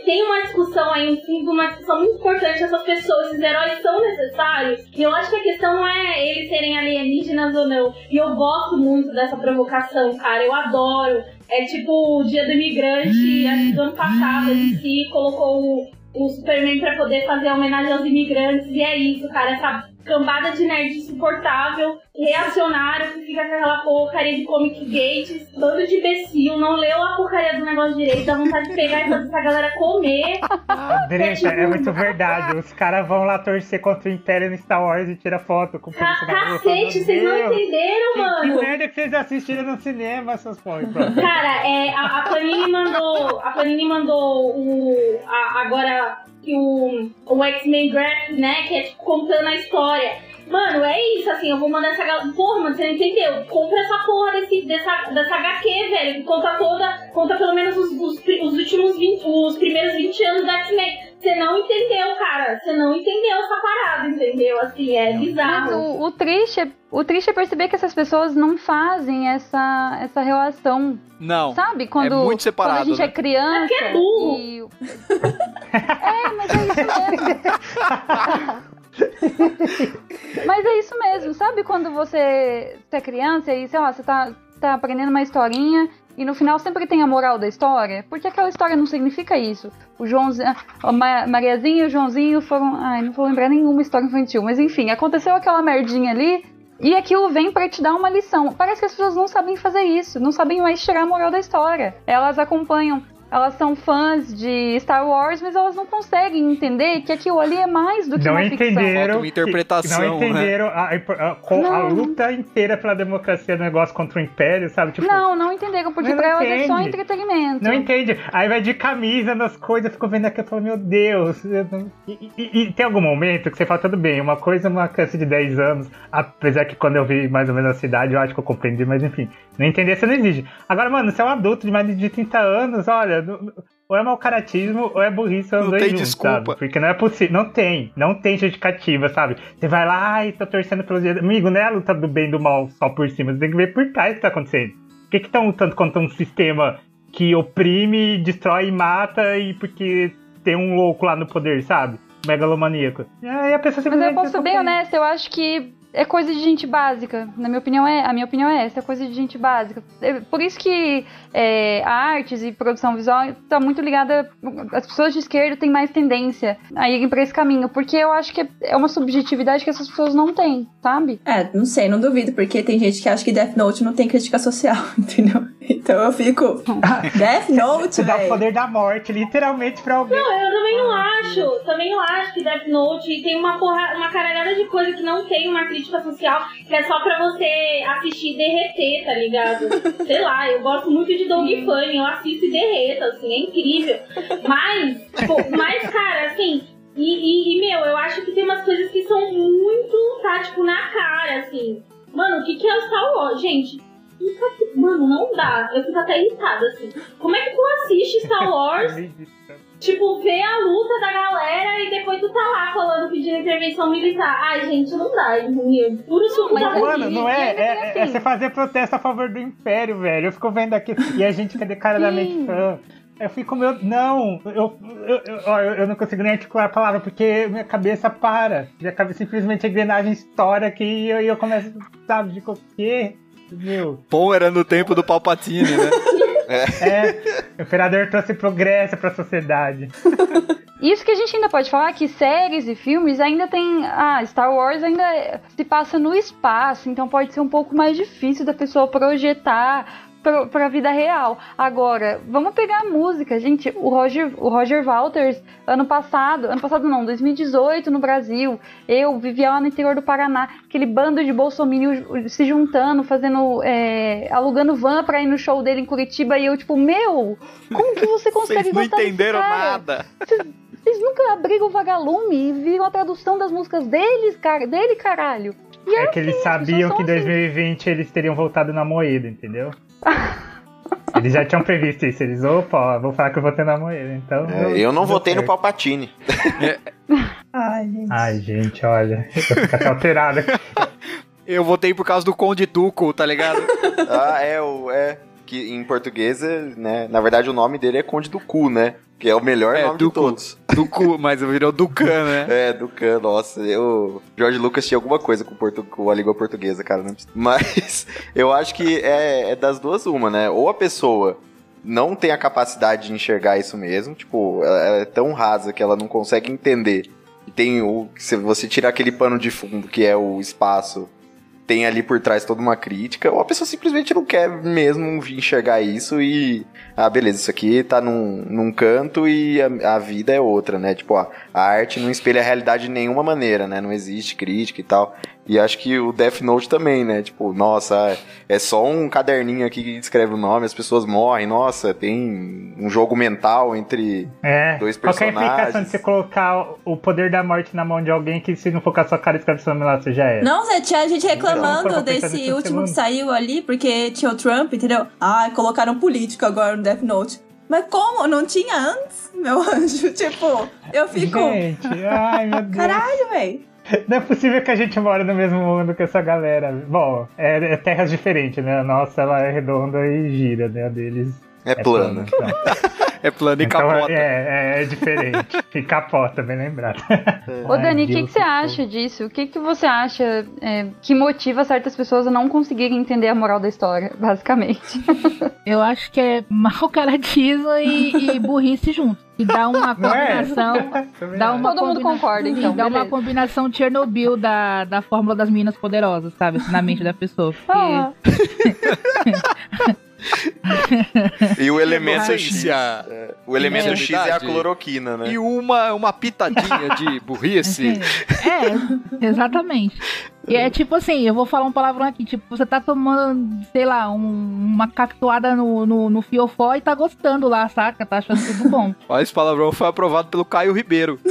tem uma discussão aí, um de uma discussão muito importante. Essas pessoas, esses heróis são necessários. E eu acho que a questão não é eles serem alienígenas ou não. E eu gosto muito dessa provocação, cara. Eu adoro. É tipo o Dia do Imigrante, acho que do ano passado, a DC colocou o, o Superman pra poder fazer homenagem aos imigrantes. E é isso, cara. Essa cambada de nerd insuportável, reacionário, que fica com aquela porcaria de comic gates, bando de imbecil, não leu a porcaria do negócio direito, dá vontade de pegar e fazer essa galera comer. Dreta, é muito verdade. Os caras vão lá torcer contra o Império no Star Wars e tira foto com o Ca-. Cacete, vocês não entenderam, Que, que mano? merda que vocês assistiram no cinema, seus pôs. Cara, é, a, a Panini mandou. A Panini mandou o. a- agora que o, o X-Men Graphic, né? Que é tipo contando a história. Mano, é isso, assim, eu vou mandar essa galera. Porra, mano, você não entendeu? Compra essa porra desse, dessa, dessa HQ, velho. Conta toda. Conta pelo menos os, os, os últimos 20. Os primeiros 20 anos da X-Men. Você não entendeu, cara. Você não entendeu essa parada, entendeu? Assim, é Mas bizarro. o, o triste é, o triste é perceber que essas pessoas não fazem essa, essa relação. Não. Sabe? Quando, muito separado, quando a gente né? é criança. É que é burro. e é, mas é isso mesmo. mas é isso mesmo, sabe quando você, você é criança e, sei lá, você tá, tá aprendendo uma historinha e no final sempre tem a moral da história? Porque aquela história não significa isso. O Joãozinho, a Ma- Mariazinha e o Joãozinho foram. Ai, não vou lembrar nenhuma história infantil, mas enfim, aconteceu aquela merdinha ali e aquilo vem pra te dar uma lição. Parece que as pessoas não sabem fazer isso, não sabem mais tirar a moral da história. Elas acompanham elas são fãs de Star Wars, mas elas não conseguem entender que aquilo ali é mais do que Não uma entenderam. Uma interpretação, né? Não entenderam a, a- a- a Não. luta inteira pela democracia do negócio contra o império, sabe? Tipo, Não, não entenderam, porque pra elas é só entretenimento. Não entende. Aí vai de camisa nas coisas, fico vendo aqui e falo, meu Deus. eu não- E, e- e tem algum momento que você fala, tudo bem, uma coisa é uma criança de 10 anos, apesar que quando eu vi mais ou menos a cidade, eu acho que eu compreendi, mas enfim, não entender você não exige. Agora, mano, você é um adulto de mais de 30 anos, olha, não- ou é mau caratismo ou é burrice, ou os Não dois tem juntos, desculpa. sabe? Porque não é possível, não tem, não tem justificativa, sabe? Você vai lá, ai, tô torcendo pelos dias. Amigo, não é a luta do bem e do mal só por cima, você tem que ver por trás o que tá acontecendo. Por que que estão lutando contra um sistema que oprime, destrói e mata e porque tem um louco lá no poder, sabe? Megalomaníaco. E aí a pessoa Mas eu posso ser bem honesta, eu acho que é coisa de gente básica. Na minha opinião, é, a minha opinião é essa, é coisa de gente básica. É por isso que é, artes e produção visual tá muito ligada. As pessoas de esquerda têm mais tendência a irem pra esse caminho, porque eu acho que é uma subjetividade que essas pessoas não têm, sabe? É, não sei, não duvido, porque tem gente que acha que Death Note não tem crítica social, entendeu? Então eu fico. Death Note, Você dá o poder da morte, literalmente, pra alguém. Não, eu também não acho. Também não acho que Death Note tem uma, porra, uma caralhada de coisa que não tem uma crítica social, que é só pra você assistir e derreter, tá ligado? Sei lá, eu gosto muito de Dog Funny, eu assisto e derreto, assim, é incrível. Mas, tipo, mas, cara, assim. E, e- e, meu, eu acho que tem umas coisas que são muito, tá, tipo, na cara, assim. Mano, o que, que é o Star Wars? Gente, mano, não dá. Eu fico até irritada, assim. Como é que tu assiste Star Wars Tipo, ver a luta da galera e depois tu tá lá falando, pedindo intervenção militar. Ai, gente, não dá, entendeu? Puro suco mas da Mano, não é, é, é- é assim. você fazer protesto a favor do Império, velho. Eu fico vendo aqui e a gente que é declaradamente Sim. fã. Eu fico, meu. Não, eu, eu, eu, eu- não consigo nem articular a palavra porque minha cabeça para. Minha cabeça simplesmente a engrenagem estoura aqui e eu, e eu começo, sabe, de quê? Meu. Bom era no tempo do Palpatine, né? É, o imperador trouxe progresso pra sociedade. Isso que a gente ainda pode falar que séries e filmes ainda tem. Ah, Star Wars ainda é- se passa no espaço, então pode ser um pouco mais difícil da pessoa projetar pro- pra vida real. Agora, vamos pegar a música, gente. O Roger, o Roger Walters, ano passado, ano passado não, 2018 no Brasil, eu vivia lá no interior do Paraná, aquele bando de bolsominions se juntando, fazendo. é, alugando van pra ir no show dele em Curitiba, e eu, tipo, meu, como que você consegue Vocês não gostar desse entenderam cara? nada. Vocês nunca abriram o vagalume e viram a tradução das músicas deles, cara, dele, caralho. E É que eles assim, sabiam que em são 2020 eles teriam voltado na moeda, entendeu? Eles já tinham previsto isso. Eles, opa, vou falar que eu votei na moeda. Então. É, eu não votei no certo. Palpatine. Ai, gente. Ai, gente, olha. Eu fico até alterado. Eu votei por causa do Conde Tuco, tá ligado? Ah, é, o, é. Que em português, é, né? Na verdade, o nome dele é Conde do Cu, né? Que é o melhor É, nome do de cu. todos. Ducu, mas virou Ducan, né? É, do Can, nossa, eu... George Lucas tinha alguma coisa com, portu... com a língua portuguesa, cara. Não... Mas eu acho que é, é das duas uma, né? Ou a pessoa não tem a capacidade de enxergar isso mesmo, tipo, ela ela é tão rasa que ela não consegue entender. E tem o... Se você tirar aquele pano de fundo, que é o espaço, tem ali por trás toda uma crítica, ou a pessoa simplesmente não quer mesmo enxergar isso e... Ah, beleza, isso aqui tá num, num canto e a, a vida é outra, né? Tipo, ó, a arte não espelha a realidade de nenhuma maneira, né? Não existe crítica e tal. E acho que o Death Note também, né? Tipo, nossa, é só um caderninho aqui que escreve o nome, as pessoas morrem. Nossa, tem um jogo mental entre É. Dois Qualquer personagens. implicação de você colocar o poder da morte na mão de alguém que se não for com a sua cara escreve seu nome lá, você já é. Não, Zé, tinha gente reclamando desse último que segundo. saiu ali, porque tinha o Trump, entendeu? Ah, colocaram político agora Death Note. Mas como? Não tinha antes, meu anjo? Tipo, eu fico. Gente, ai meu Deus. Caralho, véi. Não é possível que a gente mora no mesmo mundo que essa galera. Bom, é, é terras diferentes, né? A nossa ela é redonda e gira, né? A deles é plano. então. É plano e Então, capota. é, é, é diferente. E capota, bem lembrado. Ô, Dani, o que, que você acha disso? O que, que você acha é, que motiva certas pessoas a não conseguirem entender a moral da história, basicamente? Eu acho que é mau caratismo e, e burrice junto. Que dá uma é? combinação. Também Dá uma Todo mundo combina- concorda, então, Sim, dá uma combinação Chernobyl da, da fórmula das meninas poderosas, sabe? Assim, na mente da pessoa. Porque Ah, E o elemento X. Ciência. é, o elemento É. X é a cloroquina, né? E uma, uma pitadinha de burrice. É, exatamente. E é tipo assim, eu vou falar um palavrão aqui, tipo, você tá tomando, sei lá, um- uma cactuada no, no, no fiofó e tá gostando lá, saca? Tá achando tudo bom. Ó, esse palavrão foi aprovado pelo Caio Ribeiro.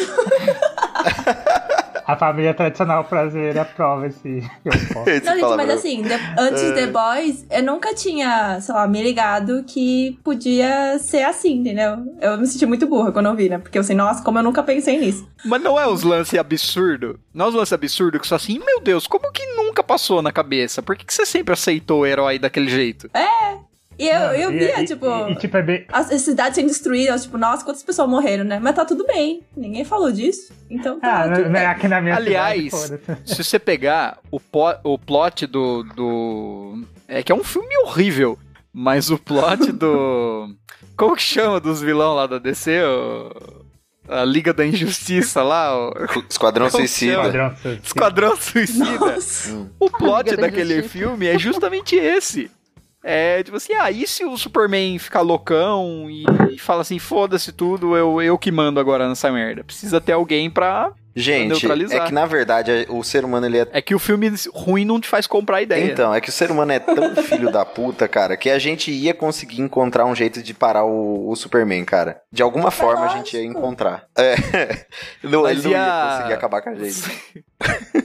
A família tradicional brasileira aprova esse. Esse Não, gente, mas assim, de- antes de The Boys, eu nunca tinha, sei lá, me ligado que podia ser assim, entendeu? Eu me senti muito burra quando eu vi, né? Porque eu sei, nossa, como eu nunca pensei nisso. Mas não é os lances absurdo. Não é os lances absurdo que só assim, meu Deus, como que nunca passou na cabeça? Por que, que você sempre aceitou o herói daquele jeito? E eu, eu E- via, e- tipo, E, e, tipo, é bem. as as cidades sendo destruídas, tipo, nossa, quantas pessoas morreram, né? Mas tá tudo bem. Ninguém falou disso. Então tá Ah, tudo né, bem. aqui na minha Aliás, cidade. Se você pegar o, po- o plot do, do. É que é um filme horrível, mas o plot do. Como que chama dos vilão lá da DC? O- A Liga da Injustiça lá, o Esquadrão Como Suicida. Padrão suicida. Esquadrão Suicida. Nossa. O plot daquele Injustiça. filme é justamente esse. É tipo assim, ah, e se o Superman ficar loucão e, e fala assim, foda-se tudo, eu, eu que mando agora nessa merda. Precisa ter alguém pra. Gente, neutralizar. é que na verdade o ser humano ele é É que o filme ruim não te faz comprar a ideia. Então, é que o ser humano é tão filho da puta, cara, que a gente ia conseguir encontrar um jeito de parar o, o Superman, cara. De alguma forma a gente ia encontrar. É. Não, Mas ele não ia a- conseguir acabar com a gente.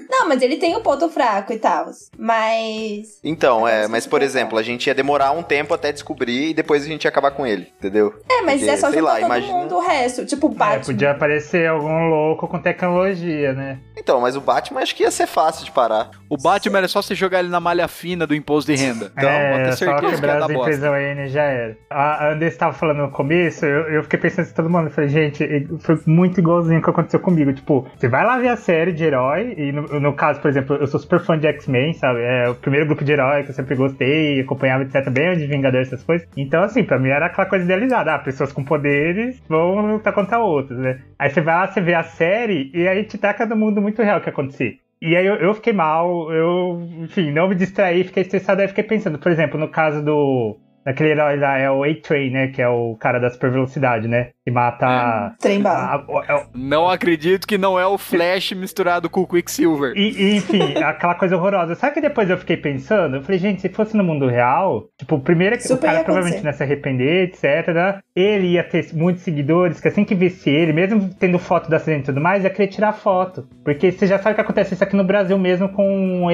Não, mas ele tem um ponto fraco e tal. Mas. Então, é, Mas por for- exemplo, a gente ia demorar um tempo até descobrir e depois a gente ia acabar com ele, entendeu? É, mas Porque, é só sei lá, todo imagina- mundo o resto. Tipo, É, Batman. podia aparecer algum louco com tecnologia, né? Então, mas o Batman acho que ia ser fácil de parar. O Batman era só você jogar ele na malha fina do imposto de renda. Então, pode é, ter só certeza que ia dar bosta. já era. A André estava falando no começo, eu, eu fiquei pensando em todo mundo. Eu falei, gente, foi muito igualzinho o que aconteceu comigo. Tipo, você vai lá ver a série de herói, e no, no caso, por exemplo, eu sou super fã de X-Men, sabe? É o primeiro grupo de herói que eu sempre gostei, acompanhava, etc. Bem de Vingadores, essas coisas. Então, assim, pra mim era aquela coisa idealizada. Ah, pessoas com poderes vão lutar contra outras, né? Aí você vai lá, você vê a série, e aí te taca do mundo muito real que acontecer. E aí eu, eu fiquei mal, eu, enfim, não me distraí, fiquei estressado, aí fiquei pensando, por exemplo, no caso do. Daquele herói lá, é o A-Train, né? Que é o cara da super velocidade, né? Que mata. Trem a- bala. a- a- Não acredito que não é o Flash misturado com o Quicksilver. e, e, enfim, aquela coisa horrorosa. Sabe que depois eu fiquei pensando? Eu falei, gente, se fosse no mundo real, tipo, primeiro é que o cara provavelmente não ia se arrepender, etc. né? Ele ia ter muitos seguidores, que assim que visse ele, mesmo tendo foto do acidente e tudo mais, ia querer tirar foto. Porque você já sabe que acontece isso aqui no Brasil mesmo com um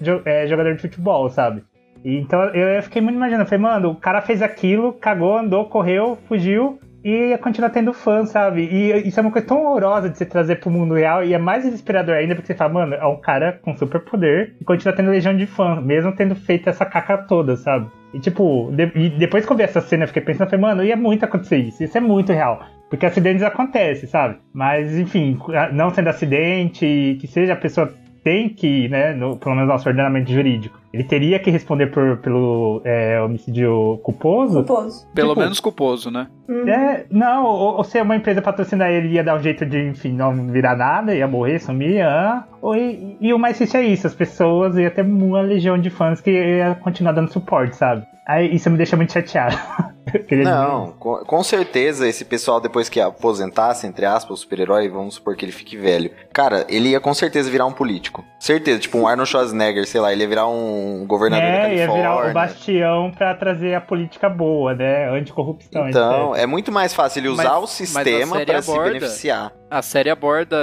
ex-jogador de futebol, sabe? Então eu fiquei muito imaginando, falei, mano, o cara fez aquilo, cagou, andou, correu, fugiu e ia continuar tendo fã, sabe? E isso é uma coisa tão horrorosa de se trazer pro mundo real e é mais desesperador ainda porque você fala, mano, é um cara com super poder e continua tendo legião de fã, mesmo tendo feito essa caca toda, sabe? E tipo, de- e depois que eu vi essa cena, eu fiquei pensando, falei, mano, ia muito acontecer isso, isso é muito real. Porque acidentes acontecem, sabe? Mas, enfim, não sendo acidente, que seja a pessoa tem que, né, no, pelo menos nosso ordenamento jurídico, ele teria que responder por, pelo é, homicídio culposo. Culposo. Pelo tipo, menos culposo, né? Uhum. É, não, ou, ou se uma empresa patrocinar ele ia dar um jeito de, enfim, não virar nada, ia morrer, sumir, ah, ou, e, e o mais triste é isso, as pessoas iam ter uma legião de fãs que ia continuar dando suporte, sabe? Aí isso me deixa muito chateado. Dizer Não, com, com certeza esse pessoal depois que aposentasse, entre aspas, o super-herói, vamos supor que ele fique velho. Cara, ele ia com certeza virar um político. Certeza, tipo um Arnold Schwarzenegger, sei lá, ele ia virar um governador da É, ia Califórnia. virar o bastião pra trazer a política boa, né? Anticorrupção, Então, etc. é muito mais fácil ele usar Mas- o sistema pra se beneficiar. A série aborda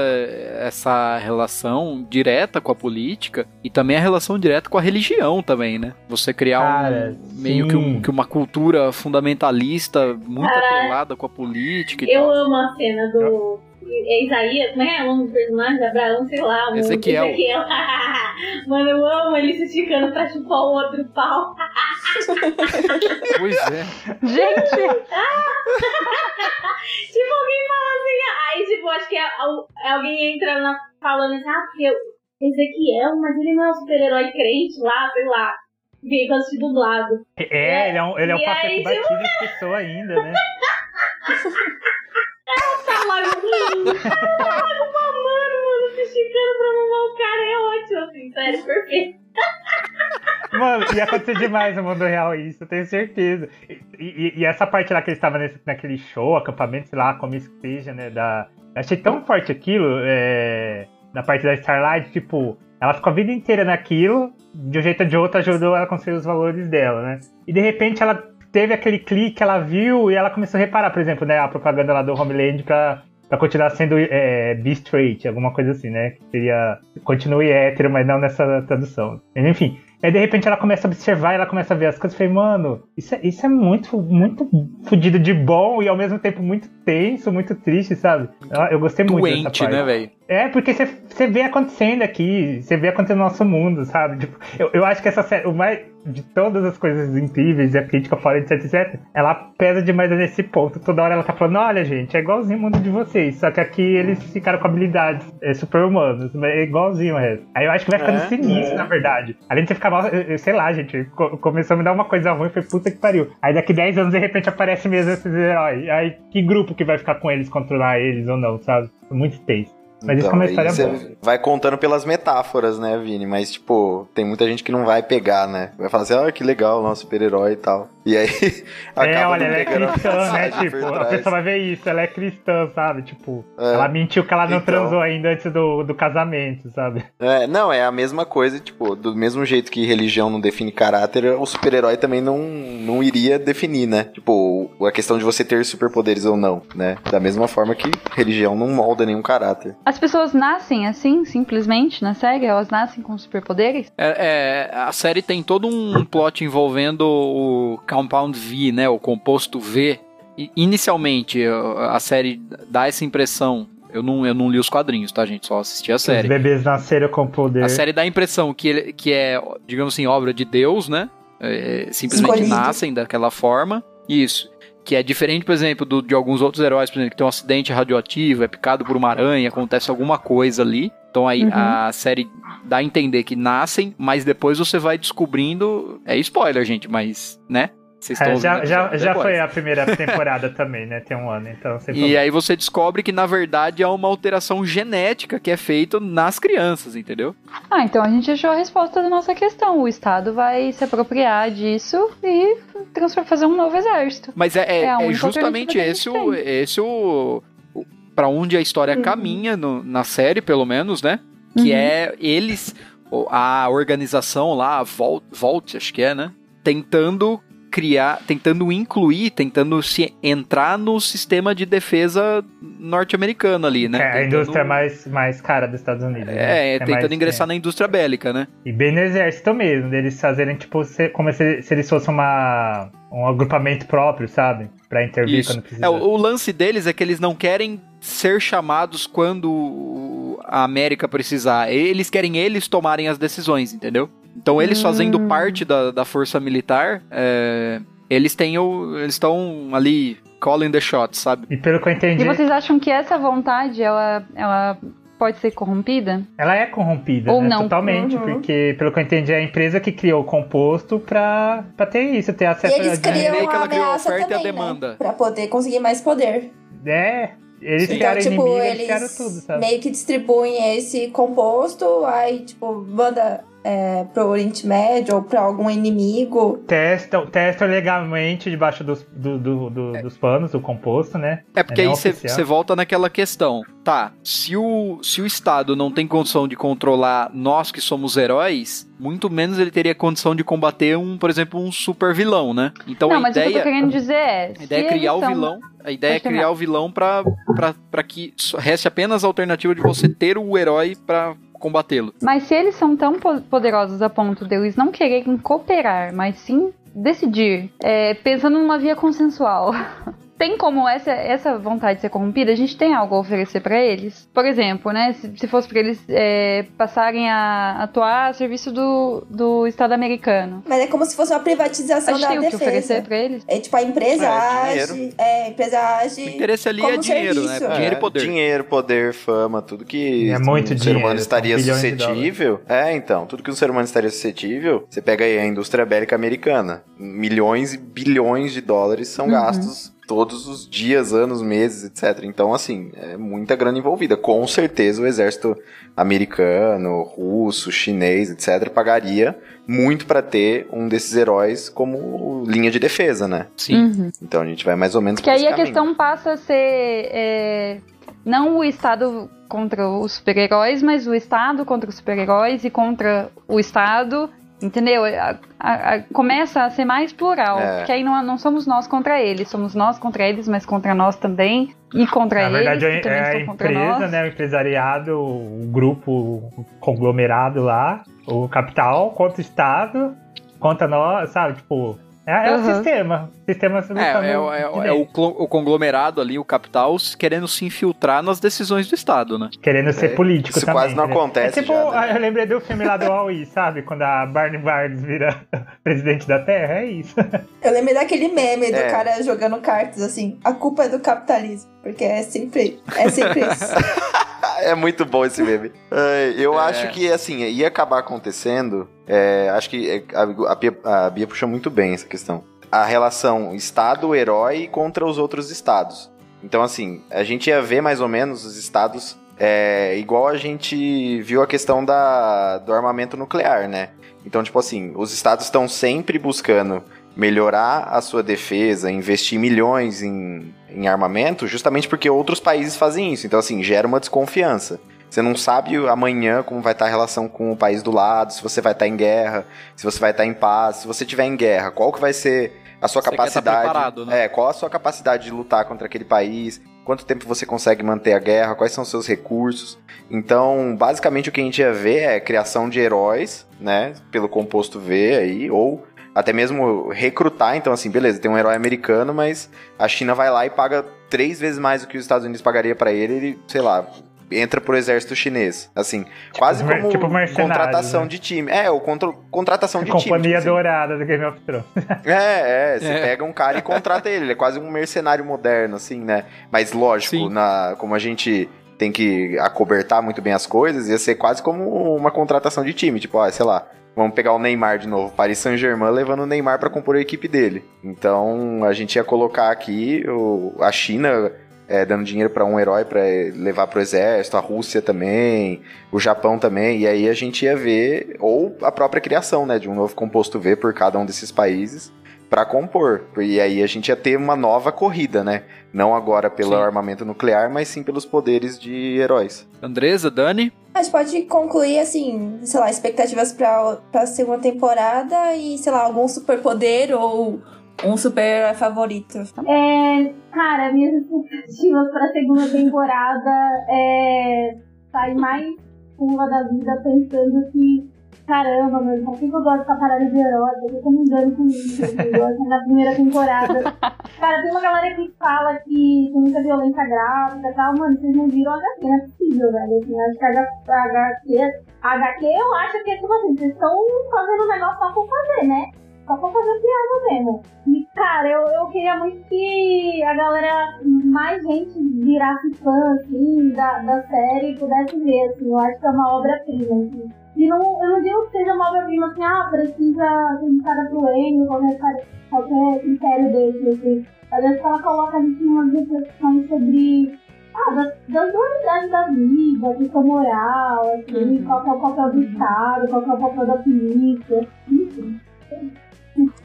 essa relação direta com a política e também a relação direta com a religião também, né? Você criar Cara, um, meio que, um- que uma cultura fundamentalista muito Caralho. atrelada com a política e Eu tal. amo a cena do. É Isaías, como é o nome do personagem? Abraão, sei lá. o- Ezequiel. Ezequiel. Mano, eu amo ele se esticando pra chupar o outro pau. Pois é. Gente, Tipo, alguém fala assim, aí, tipo, acho que é, al- alguém entra na, falando assim, ah, porque Ezequiel, mas ele não é um super-herói crente lá, sei lá. Veio pra assistir dublado. É, ele é um, ele é um E aí, que batiza as pessoas ainda, né? Lá mamando, mano, se esticando pra mamar o cara, é ótimo, assim, sério, perfeito. Mano, ia acontecer demais no mundo real isso, eu tenho certeza. E, e- e essa parte lá que eles estavam nesse- naquele show, acampamento, sei lá, como isso que seja, né? Da... Achei tão forte aquilo, é... na parte da Starlight, tipo, ela ficou a vida inteira naquilo, de um jeito ou de outro ajudou ela a construir os valores dela, né? E de repente ela teve aquele clique, ela viu e ela começou a reparar, por exemplo, né, a propaganda lá do Homeland pra, pra continuar sendo é, be straight, alguma coisa assim, né? Que seria continue hétero, mas não nessa tradução. Enfim. Aí de repente ela começa a observar, ela começa a ver as coisas. Eu falei, mano, isso é, isso é muito, muito fodido de bom e ao mesmo tempo muito tenso, muito triste, sabe? Eu, eu gostei muito dessa Doente, parte. né, velho? É, porque você- você vê acontecendo aqui, você vê acontecendo no nosso mundo, sabe? Tipo, eu, eu acho que essa série, o mais de todas as coisas incríveis e a crítica fora, etc, etc, ela pesa demais nesse ponto. Toda hora ela tá falando, olha, gente, é igualzinho o mundo de vocês, só que aqui eles ficaram com habilidades é, super-humanas, é igualzinho o resto. Aí eu acho que vai ficando É, sinistro, na verdade. Além de você ficar mal, sei lá, gente, co- começou a me dar uma coisa ruim, foi puta que pariu. Aí daqui 10 anos, de repente, aparece mesmo esses heróis. Aí que grupo que vai ficar com eles, controlar eles ou não, sabe? Muito tenso. Mas isso é uma aí história você boa. vai contando pelas metáforas, né, Vini? Mas, tipo, tem muita gente que não vai pegar, né? Vai falar assim, ah, que legal, nosso super-herói e tal. E aí, É, olha, ela é a cristã, né? Tipo, a pessoa vai ver isso, ela é cristã, sabe? Tipo, É. ela mentiu que ela não Então. transou ainda antes do, do casamento, sabe? É, não, é a mesma coisa, tipo, do mesmo jeito que religião não define caráter, o super-herói também não, não iria definir, né? Tipo, a questão de você ter superpoderes ou não, né? Da mesma forma que religião não molda nenhum caráter. As pessoas nascem assim, simplesmente, na série? Elas nascem com superpoderes? É, é, a série tem todo um plot envolvendo o Compound V, né? O composto V. E, inicialmente, a série dá essa impressão. Eu não, eu não li os quadrinhos, tá, gente? Só assisti a Os série. bebês nasceram com poder. A série dá a impressão que, ele, que é, digamos assim, obra de Deus, né? É, simplesmente Escolhido. nascem daquela forma. Isso. Que é diferente, por exemplo, do- de alguns outros heróis, por exemplo, que tem um acidente radioativo, é picado por uma aranha, acontece alguma coisa ali. Então aí Uhum. a série dá a entender que nascem, mas depois você vai descobrindo. É spoiler, gente, mas, né? Vocês É, já, já, já foi a primeira temporada também, né? Tem um ano, então sem E problema. aí você descobre que, na verdade, há uma alteração genética que é feita nas crianças, entendeu? Ah, então a gente achou a resposta da nossa questão. O Estado vai se apropriar disso e fazer um novo exército. Mas é, é- É é justamente esse o, esse o, o para onde a história Uhum. caminha no- na série, pelo menos, né? Que Uhum. é eles, a organização lá, a Volt, Volt, acho que é, né? Tentando criar, tentando incluir, tentando se entrar no sistema de defesa norte-americano ali, né? É a Tentando- indústria mais, mais cara dos Estados Unidos. né? É, tentando mais- ingressar na indústria bélica, né? E bem no exército mesmo, deles fazerem, tipo, se- como se, se eles fossem uma, um agrupamento próprio, sabe? Pra intervir Isso. quando precisa. É, o, o lance deles é que eles não querem ser chamados quando a América precisar. Eles querem eles tomarem as decisões, entendeu? Então eles fazendo Hum. parte da, da força militar, é, eles têm o, eles estão ali calling the shots, sabe? E pelo que eu entendi, E vocês acham que essa vontade, ela, ela pode ser corrompida? ela é corrompida, Ou né? não. Totalmente, Uhum. porque pelo que eu entendi, é a empresa que criou o composto pra, pra ter isso, ter E acesso eles a criam a ela criou a ameaça oferta e a também, demanda. né? Pra poder conseguir mais poder. É, eles Sim. criaram então, tipo, inimigo, eles eles criaram tudo, sabe? meio que distribuem esse composto, aí, tipo, manda é, pro Oriente Médio ou pra algum inimigo. Testam, testam legalmente debaixo dos, do- do- do- dos panos do composto, né? É porque É aí você volta naquela questão. Tá, se o, se o Estado não tem condição de controlar nós que somos heróis, muito menos ele teria condição de combater um, por exemplo, um super vilão, né? Então não, a mas o que eu ideia. tô querendo dizer é. A ideia é criar o vilão. A ideia é criar o vilão pra que reste apenas a alternativa de você ter o herói pra combatê-lo. Mas se eles são tão po- poderosos a ponto de eles não quererem cooperar, mas sim decidir, é, pensando numa via consensual. Tem como essa, essa vontade ser corrompida? A gente tem algo a oferecer pra eles? Por exemplo, né? Se, se fosse pra eles é, passarem a atuar a serviço do, do Estado americano. Mas é como se fosse uma A privatização gente da tem o que defesa. oferecer pra eles? É tipo, a empresa É, age. É, a empresa age. O interesse ali como é dinheiro, serviço. né? Dinheiro e poder. Dinheiro, poder, fama, tudo que É muito um ser dinheiro, humano estaria de suscetível. É, então, tudo que um ser humano estaria suscetível, você pega aí a indústria bélica americana. Milhões e bilhões de dólares são Uhum. gastos todos os dias, anos, meses, etc. Então, assim, é muita grana envolvida. Com certeza o exército americano, russo, chinês, etc., pagaria muito para ter um desses heróis como linha de defesa, né? Sim. Uhum. Então a gente vai mais ou menos Que aí a questão passa a ser é, não o Estado contra os super-heróis, mas o Estado contra os super-heróis e contra o Estado. Entendeu? A- a- a- começa a ser mais plural. É. Porque aí não, não somos nós contra eles, somos nós contra eles, mas contra nós também. E contra Na verdade, eles, que também é a estão contra empresa, né? O empresariado, o grupo o conglomerado lá, o capital contra o Estado, contra nós, sabe? Tipo, é, é Uhum. O sistema lutando É, é, o- de é, o- é dentro, o, conglomerado ali, o capital, querendo se infiltrar nas decisões do Estado, né? Querendo ser É, político isso também. quase não né? acontece É tipo, já, né? eu lembrei do filme lá do Huawei, sabe? Quando a Barney Barnes vira presidente da Terra, é isso. Eu lembrei daquele meme do É. cara jogando cartas assim, a culpa é do capitalismo, porque é sempre, é sempre isso. É muito bom esse meme. É, eu É. acho que, assim, ia acabar acontecendo. é, acho que é, a, a Bia, a Bia puxa muito bem essa questão. A relação Estado-herói contra os outros estados. Então, assim, a gente ia ver mais ou menos os estados. É, igual a gente viu a questão da, do armamento nuclear, né? Então, tipo assim, os estados estão sempre buscando melhorar a sua defesa, investir milhões em, em armamento, justamente porque outros países fazem isso. Então, assim, gera uma desconfiança. Você não sabe amanhã como vai estar a relação com o país do lado, se você vai estar em guerra, se você vai estar em paz. Se você estiver em guerra, qual que vai ser a sua Você tá capacidade? né? É, qual a sua capacidade de lutar contra aquele país? Quanto tempo você consegue manter a guerra? Quais são os seus recursos? Então, basicamente o que a gente ia ver é criação de heróis, né, pelo composto V aí, ou até mesmo recrutar, então assim, beleza, tem um herói americano, mas a China vai lá e paga três vezes mais do que os Estados Unidos pagaria pra ele, ele, sei lá, entra pro exército chinês. Assim, quase mer- como tipo contratação né? de time. É, ou contra, contratação de time. Companhia tipo assim. Dourada do Game of Thrones. É, é, você É. pega um cara e contrata ele, ele é quase um mercenário moderno, assim, né? Mas lógico, Sim. na, como a gente tem que acobertar muito bem as coisas, ia ser quase como uma contratação de time, tipo, ó, sei lá, vamos pegar o Neymar de novo, Paris Saint-Germain levando o Neymar pra compor a equipe dele. Então, a gente ia colocar aqui o, a China é, dando dinheiro pra um herói pra levar pro exército, a Rússia também, o Japão também, e aí a gente ia ver, ou a própria criação, né, de um novo composto V por cada um desses países pra compor. E aí a gente ia ter uma nova corrida, né? Não agora pelo Sim. armamento nuclear, mas sim pelos poderes de heróis. Andresa, Dani? A gente pode concluir, assim, sei lá, expectativas pra, pra segunda temporada e, sei lá, algum superpoder ou um super favorito. É, cara, minhas expectativas pra segunda temporada é sair mais curva da vida pensando que, caramba, meu, por que eu gosto dessa parada de herói? Eu me engano com isso? na primeira temporada. Cara, tem uma galera que fala que tem muita violência gráfica e tal. Mano, vocês não viram HQ, não é possível, velho. Assim, acho que a HQ, HQ eu acho que é tipo assim, vocês estão fazendo um negócio só por fazer, né? Só pra fazer piada mesmo. E, cara, eu, eu queria muito que a galera, mais gente virasse fã, assim, da, da série e pudesse ver, assim. Eu acho que é uma obra-prima, assim. E não, eu não digo que seja uma obra-prima, assim, ah, precisa ser indicada pro Emmy, qualquer, qualquer critério desse, assim. Às vezes ela coloca a gente em umas reflexões sobre... Ah, das, das dualidades da vida, questão moral, assim, Uhum. qual que é o papel do Estado, qual que é o papel da polícia, enfim.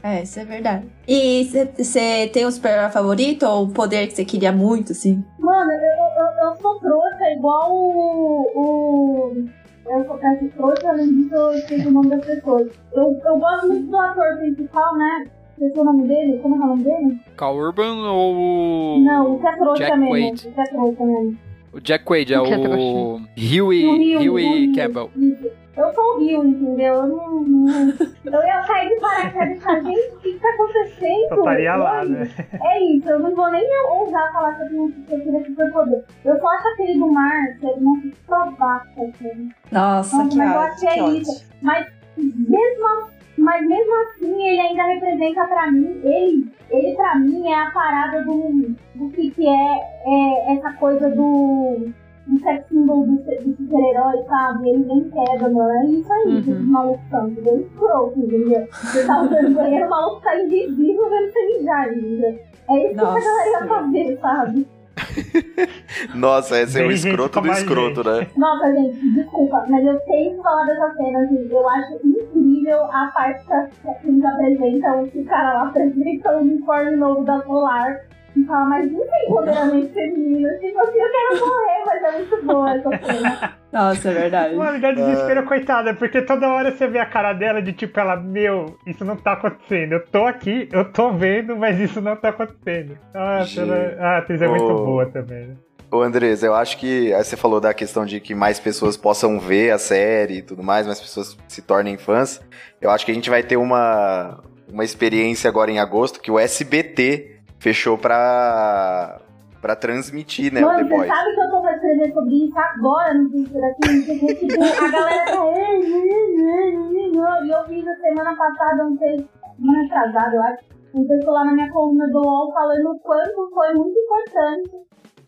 É, isso é verdade. E você tem um super favorito ou um poder que você queria muito, assim? Mano, eu, eu, eu sou trouxa igual o. o eu sou peço trouxa, além disso eu esqueci o nome das pessoas. Eu, eu gosto muito do ator principal, né? Esqueci o nome dele, como é que é o nome dele? Cal Urban ou. Não, o que é trouxa Jack mesmo. Quaid? O que é trouxa mesmo. O Jack Quaid é O é o. Huey, Huey Rio, Campbell. isso. Eu sou o Rio, entendeu? Eu não. não- eu ia cair de paraquedas e falar, gente, o que que tá acontecendo? Só estaria lá, né? É isso, eu não vou nem ousar falar que eu tenho que eu queria superpoder. Eu só acho aquele do mar, que ele não se babaca, assim. Nossa, Nossa, que mas eu achei que isso. Mas mesmo, mas mesmo assim, ele ainda representa pra mim, ele, ele pra mim é a parada do, do que, que é, é essa coisa do, do sex symbol do, do super-herói, sabe? Ele vem queda, mano. É isso aí, Uhum. que esses malucos são, entendeu? Escroto, entendeu? Você tá usando banheiro, o maluco tá invisível vendo você mijar, entendeu? É isso que Nossa. a galera ia fazer, sabe? Nossa, esse é o gente escroto do escroto, né? Nossa, gente, desculpa, mas eu tenho que falar dessa cena, assim, eu acho incrível a parte que que eles apresentam, que o cara lá apresenta o uniforme novo da Polar e fala, mas não tem empoderamento feminino, tipo assim, eu quero morrer, mas é muito boa essa cena. Nossa, é verdade. Mano, dá desespero, coitada, porque toda hora você vê a cara dela de tipo, ela, meu, isso não tá acontecendo. Eu tô aqui, eu tô vendo, mas isso não tá acontecendo. Nossa, Gente. ela, a atriz é muito Ô. boa também. né? Ô Andres, eu acho que aí você falou da questão de que mais pessoas possam ver a série e tudo mais, mais pessoas se tornem fãs. Eu acho que a gente vai ter uma, uma experiência agora em agosto que o SBT fechou pra, pra transmitir, né, o The Mano, você Boys. sabe que eu tô pra escrever sobre isso agora no Twitter aqui, tipo, a galera tá. E eu fiz a semana passada um texto, semana atrasada, eu acho, um texto lá na minha coluna do UOL falando o quanto foi muito importante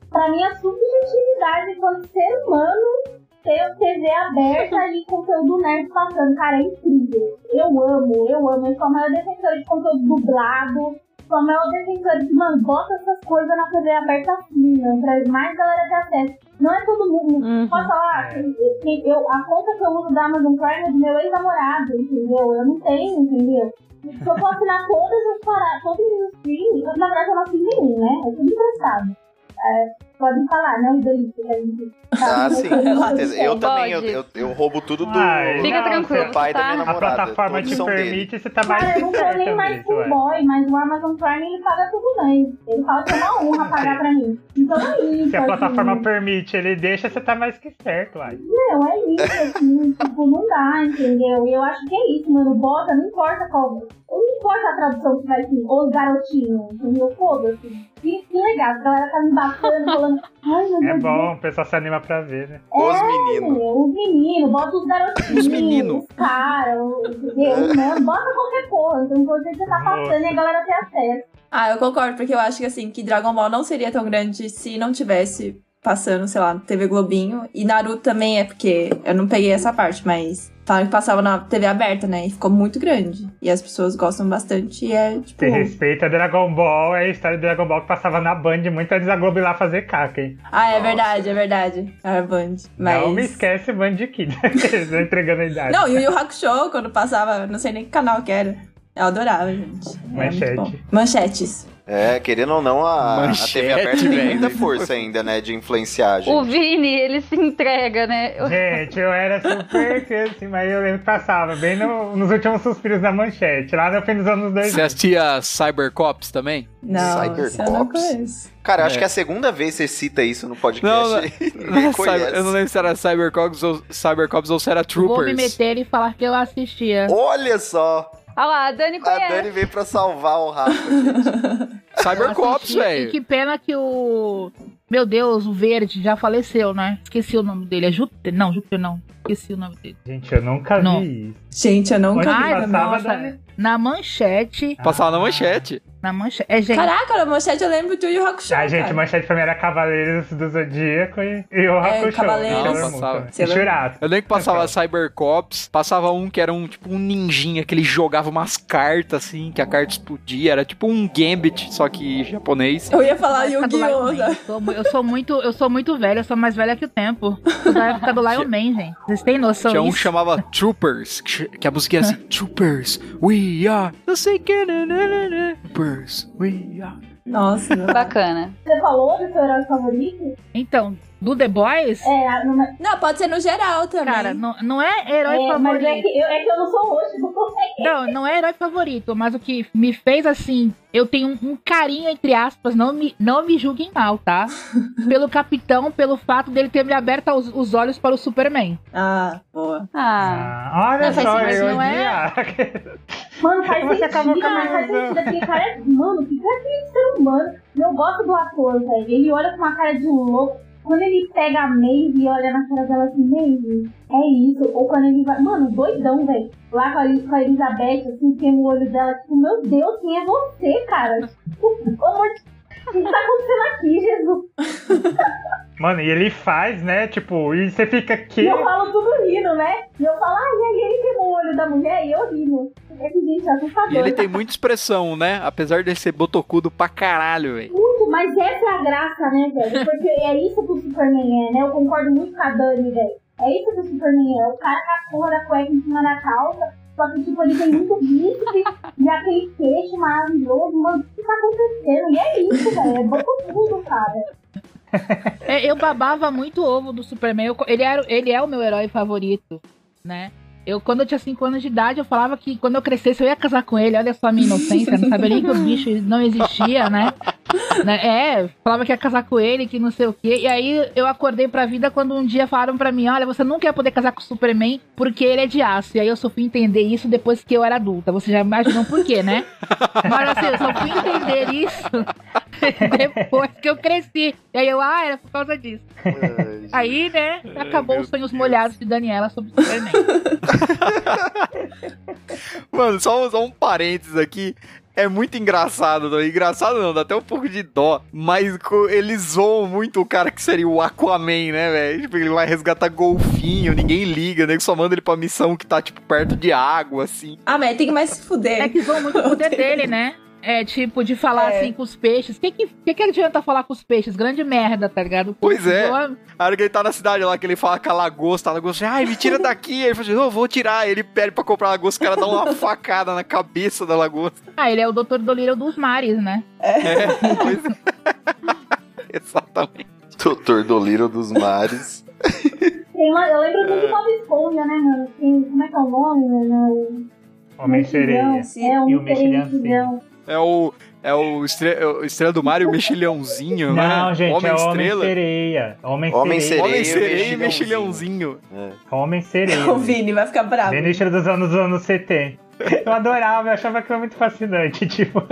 pra minha subjetividade enquanto ser humano ter TV aberta e conteúdo nerd passando. Cara, é incrível. Eu amo, eu amo. Eu sou a maior defensora de conteúdo dublado. Sou a maior defensora de, mano, bota essas coisas na TV aberta assim, mano, pra mais galera ter acesso. Não é todo mundo. Uhum. Posso falar? Quem- Eu, a conta que eu uso da Amazon Prime é do meu ex-namorado, entendeu? Eu não tenho, entendeu? Se eu for assinar todas as paradas, todos os streams, eu, na verdade eu não assino nenhum, né? É tudo emprestado. É, podem falar, né? Os delitos que a gente. Ah, sim, com certeza. Eu Pode. também, eu, eu, eu roubo tudo do, Ai, Fica não, tranquilo, do pai da minha tá? A namorada. plataforma te são dele. permite, você tá mais Cara, eu não tô certa nem mais com ué. boy, mas o Amazon Prime ele paga tudo bem. Ele fala que é uma honra pagar pra mim. Então é isso. Se a plataforma assim, permite, ele deixa, você tá mais que certo, uai. Não, é isso, assim, tipo, não dá, entendeu? E eu acho que é isso, mano. Bota, não importa qual. Não importa a tradução que vai ser, os garotinhos, entendeu? Foda-se. Que, que legal, a galera tá me embaçando, falando. Ai, É Deus. bom, o pessoal se anima pra ver, né? Os meninos. Os meninos, bota os garotinhos. Os menino. Os caras, entendeu? Os mano, bota qualquer porra. Então, importante você tá passando e a galera ter acesso. Ah, eu concordo, porque eu acho que assim, que Dragon Ball não seria tão grande se não tivesse passando, sei lá, TV Globinho. E Naruto também é porque eu não peguei essa parte, mas falaram que passava na TV aberta, né? E ficou muito grande. E as pessoas gostam bastante e é tipo. Você respeita Dragon Ball, é a história de Dragon Ball que passava na Band muito antes da Globo ir lá fazer caca, hein? Ah, é Nossa. verdade, é verdade. Era Band. Mas. Não me esquece Band Kid, entregando a idade. Não, Yu Yu Hakusho, quando passava, não sei nem que canal que era. Eu adorava, gente. Manchete. Manchetes. É, querendo ou não, a, a Manchete, TV aberta tem velho. muita força ainda, né, de influenciar a O gente. Vini, ele se entrega, né? Gente, eu era super assim, mas eu lembro que passava bem no- nos últimos suspiros da manchete, lá no fim dos anos 2000. Você assistia Cybercops também? Não, Cybercops? isso eu não conheço. Cara, eu acho É. que é a segunda vez que você cita isso no podcast. Não, não. Cyber- conhece. eu não lembro se era Cybercops ou, Cybercops ou se era Vou me Troopers. meter e falar que eu assistia. Olha só! Olha lá, a Dani A conhece. Dani veio pra salvar o Rafa, gente. Cybercops, E velho. que pena que o. Meu Deus, o verde já faleceu, né? Esqueci o nome dele. É Júpiter? Não, Júpiter não. Esqueci o nome dele. Gente, eu nunca Não. vi isso. Gente, eu nunca Onde vi. Ai, passava, nossa. Dani? Na manchete. Passava na manchete. Na manchete. É, gente. Caraca, na manchete eu lembro do Yu Yu Hakusho. A gente, cara. manchete pra mim era Cavaleiros do Zodíaco e, e o Hakusho. Cavaleiros. né? Não, passava. Churato. Eu lembro que passava Cybercops, passava um que era um tipo um ninjinha, que ele jogava umas cartas assim, que a carta explodia, era tipo um Gambit, só que japonês. Eu ia falar Yu-Gi-Oh! Man. Eu sou muito, eu sou muito velha, eu sou mais velha que o tempo. Da época do Lion Man, gente. Vocês têm noção Tinha um que chamava Troopers, que a música era assim, Troopers, we are, eu sei que na, na, na, na, Troopers, we are. Nossa. Bacana. Você falou do seu herói favorito? Então, do The Boys, É, numa- Não, pode ser no geral também. cara, não, não é herói é, mas favorito. é que, eu, é que eu não sou roxo, não sou Não, não é herói favorito, mas o que me fez assim, eu tenho um, um carinho, entre aspas, não me, não me julguem mal, tá? pelo capitão, pelo fato dele ter me aberto os, os olhos para o Superman. Ah, boa. Ah, Ah, olha Não, faz só, sentido, eu não é? Mano, faz Você acabou mas faz sentido. Cara é. Mano, que cara é esse ser humano? Eu gosto do ator, velho. Ele olha com uma cara de louco. Quando ele pega a Maeve e olha na cara dela assim, Maeve, é isso. Ou quando ele vai. Mano, doidão, velho. Lá com a, com a Elizabeth, assim, tem o olho dela, tipo, meu Deus, quem é você, cara? Tipo, amor de- O que tá acontecendo aqui, Jesus? Mano, e ele faz, né? Tipo, e você fica E que. eu falo tudo rindo, né? E eu falo, ai, ai, ele queimou o olho da mulher e eu rindo. É que, gente, é assustador. E ele tem muita expressão, né? Apesar de ser botocudo pra caralho, velho. Muito, mas essa é a graça, né, velho? Porque é isso que o Superman é, né? Eu concordo muito com a Dani, velho. É isso que o Superman é. O cara com a porra da cueca em cima da calça. Só que, tipo, ele tem muito bíceps e aquele queixo maravilhoso. Mano, o que tá acontecendo? E é isso, velho. É botocudo, cara. É, eu babava muito ovo do Superman. Eu- ele, era, ele é o meu herói favorito, né? Eu, quando eu tinha 5 anos de idade, eu falava que quando eu crescesse eu ia casar com ele. Olha só a minha inocência, não sabia nem que o bicho não existia, né? Né? É, falava que ia casar com ele, que não sei o quê. E aí eu acordei pra vida quando um dia falaram pra mim: Olha, você nunca ia poder casar com o Superman porque ele é de aço. E aí eu só fui entender isso depois que eu era adulta. Você já imaginou por quê, né? Mas assim, eu só fui entender isso depois que eu cresci. E aí eu, ah, era por causa disso. Aí, né, acabou os sonhos Deus. molhados de Daniela sobre o Superman. Mano, só, só um parênteses aqui. É muito engraçado, não? Engraçado não, dá até um pouco de dó. Mas eles zoam muito o cara que seria o Aquaman, né, velho? Tipo, ele vai resgatar golfinho, ninguém liga, né? Só manda ele pra missão que tá, tipo, perto de água, assim. Ah, mas tem que mais se fuder. É que zoam muito o poder dele, né? É tipo, de falar É. assim com os peixes. O que, que, que, adianta falar com os peixes? Grande merda, tá ligado? Pois é. A hora que ele tá na cidade lá, que ele fala com a lagosta, a lagosta, ai, me tira daqui. Aí ele fala assim, não, eu vou tirar. Ele pede pra comprar a lagosta, o cara dá uma facada na cabeça da lagosta. Ah, ele é o Dr. Dolittle dos mares, né? É, pois é. Exatamente. Doutor Doliro dos Mares. Tem uma, eu lembro muito do Bob Esponja, né, mano? Tem, como é que é o nome, mano? Homem-Sereia. É, um É o, é o, estre, é o Estrela do Mar e o Mexilhãozinho, né? Não, gente, Homem é Estrela. Homem-Sereia. Homem-Sereia. Homem-Sereia. Homem e Sereia e Mexilhãozinho. Mexilhãozinho. Homem-Sereia. O Vini vai ficar bravo. Bem dos anos, dos anos 70. Eu adorava, eu achava aquilo muito fascinante, tipo...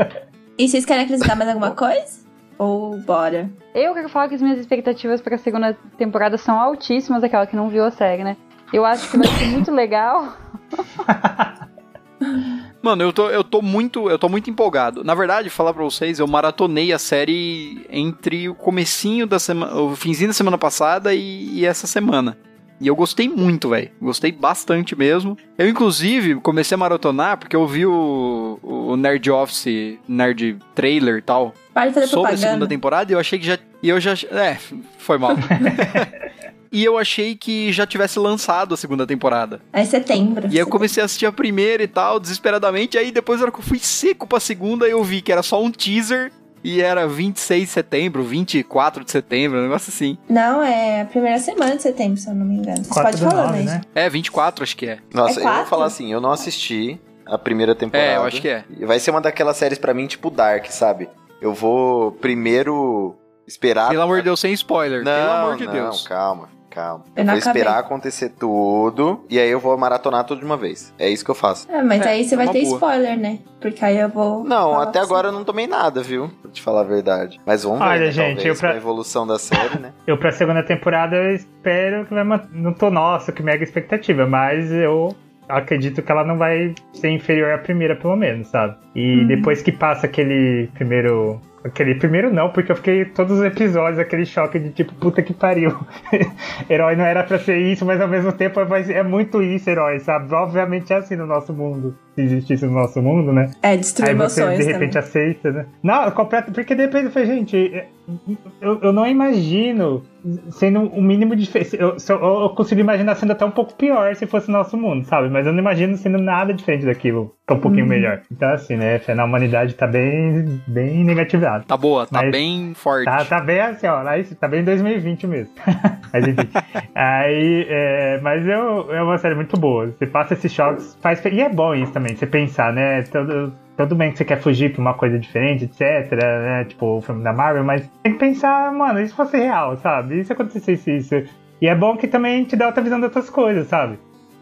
E vocês querem acrescentar mais alguma coisa? Ou bora? Eu quero falar que as minhas expectativas pra segunda temporada são altíssimas, aquela que não viu a série, né? Eu acho que vai ser muito legal. Mano, eu tô, eu tô muito, eu tô muito empolgado. Na verdade, falar pra vocês, eu maratonei a série entre o comecinho da semana, o finzinho da semana passada e, e essa semana. E eu gostei muito, velho. Gostei bastante mesmo. Eu, inclusive, comecei a maratonar porque eu vi o, o Nerd Office, Nerd Trailer e tal, Para sobre a segunda temporada e eu achei que já. E eu já. É, foi mal. e eu achei que já tivesse lançado a segunda temporada. É setembro. E aí eu comecei a assistir a primeira e tal, desesperadamente. Aí depois, na hora que eu fui seco pra segunda, eu vi que era só um teaser. E era 26 de setembro, 24 de setembro, um negócio assim. Não, é a primeira semana de setembro, se eu não me engano. Você 4 pode falar, 9, né? É, 24 acho que é. Nossa, É eu vou falar assim, eu não assisti a primeira temporada. É, eu acho que é. E Vai ser uma daquelas séries pra mim, tipo Dark, sabe? Eu vou primeiro esperar. Pelo amor de Deus, sem spoiler. Não, Pelo amor de não, Deus. calma, calma. Eu Eu vou esperar acabei. acontecer tudo e aí eu vou maratonar tudo de uma vez. É isso que eu faço. É, mas É, aí você é vai ter boa. spoiler, né? Porque aí eu vou. Não, até pra agora eu não tomei nada, viu? Pra te falar a verdade. Mas vamos ver, Olha, né, gente, talvez, eu pra- a evolução da série, né? Eu pra segunda temporada eu espero que vai Não tô, nossa, que mega expectativa, mas eu acredito que ela não vai ser inferior à primeira, pelo menos, sabe? E depois que passa aquele primeiro. Aquele primeiro não, porque eu fiquei todos os episódios, aquele choque de tipo, puta que pariu. herói não era pra ser isso, mas ao mesmo tempo é, é muito isso, herói, sabe? Obviamente é assim no nosso mundo. Se existisse no nosso mundo, né? É, destruir Aí você de repente também. aceita, né? Não, completo, porque de repente eu falei, gente, é, eu, eu não imagino sendo o mínimo de. Eu, eu, eu consigo imaginar sendo até um pouco pior se fosse nosso mundo, sabe? Mas eu não imagino sendo nada diferente daquilo, que é um pouquinho melhor. Então, assim, né? Fé na humanidade tá bem, bem negativado. Tá boa, tá Mas bem forte. Tá, tá bem assim, ó. Lá, isso- tá bem 2020 mesmo. mas enfim. Aí, é, mas eu, é uma série muito boa. Você passa esses choques, faz. E é bom isso também, você pensar, né? Todo, tudo bem que você quer fugir pra uma coisa diferente, etc, né? Tipo o filme da Marvel, mas tem que pensar, mano, se fosse real, sabe? E se acontecesse isso? E é bom que também te dá outra visão de outras coisas, sabe?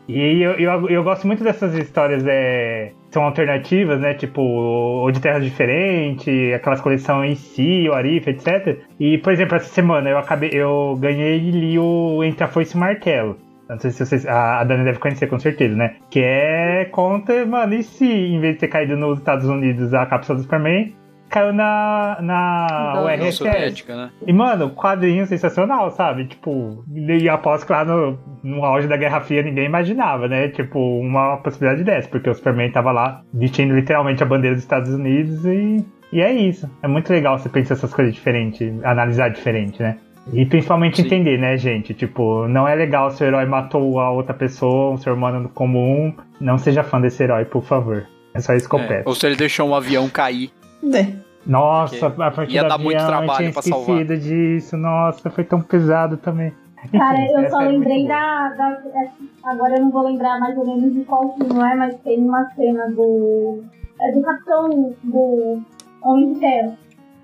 E eu, eu, eu gosto muito dessas histórias é, são alternativas, né? Tipo, ou de terras diferentes, aquelas coleções em si, o Arif, etc. E, por exemplo, essa semana eu acabei, eu ganhei e li o Entre a Foice e o Martelo. Não sei se vocês. A Dani deve conhecer com certeza, né? Que é conta, mano, e se em vez de ter caído nos Estados Unidos a cápsula do Superman, caiu na, na União URSS. Soviética, né? E, mano, quadrinho sensacional, sabe? Tipo, e após que lá no, no auge da Guerra Fria ninguém imaginava, né? Tipo, uma possibilidade dessa, porque o Superman tava lá vestindo literalmente a bandeira dos Estados Unidos e, e é isso. É muito legal você pensar essas coisas diferentes, analisar diferente, né? E principalmente Sim. entender, né, gente? Tipo, não é legal se o herói matou a outra pessoa, um ser humano comum. Não seja fã desse herói, por favor. É só isso que eu É, peço. Ou se ele deixou um avião cair. É. Nossa, a partir ia do dar muito avião, eu trabalho tinha pra salvar. esquecido disso. Nossa, foi tão pesado também. Cara, Enfim, eu só é muito lembrei da, da- é, Agora eu não vou lembrar mais ou menos de qual filme é, mas tem uma cena do. É do Capitão do Homem de Ferro.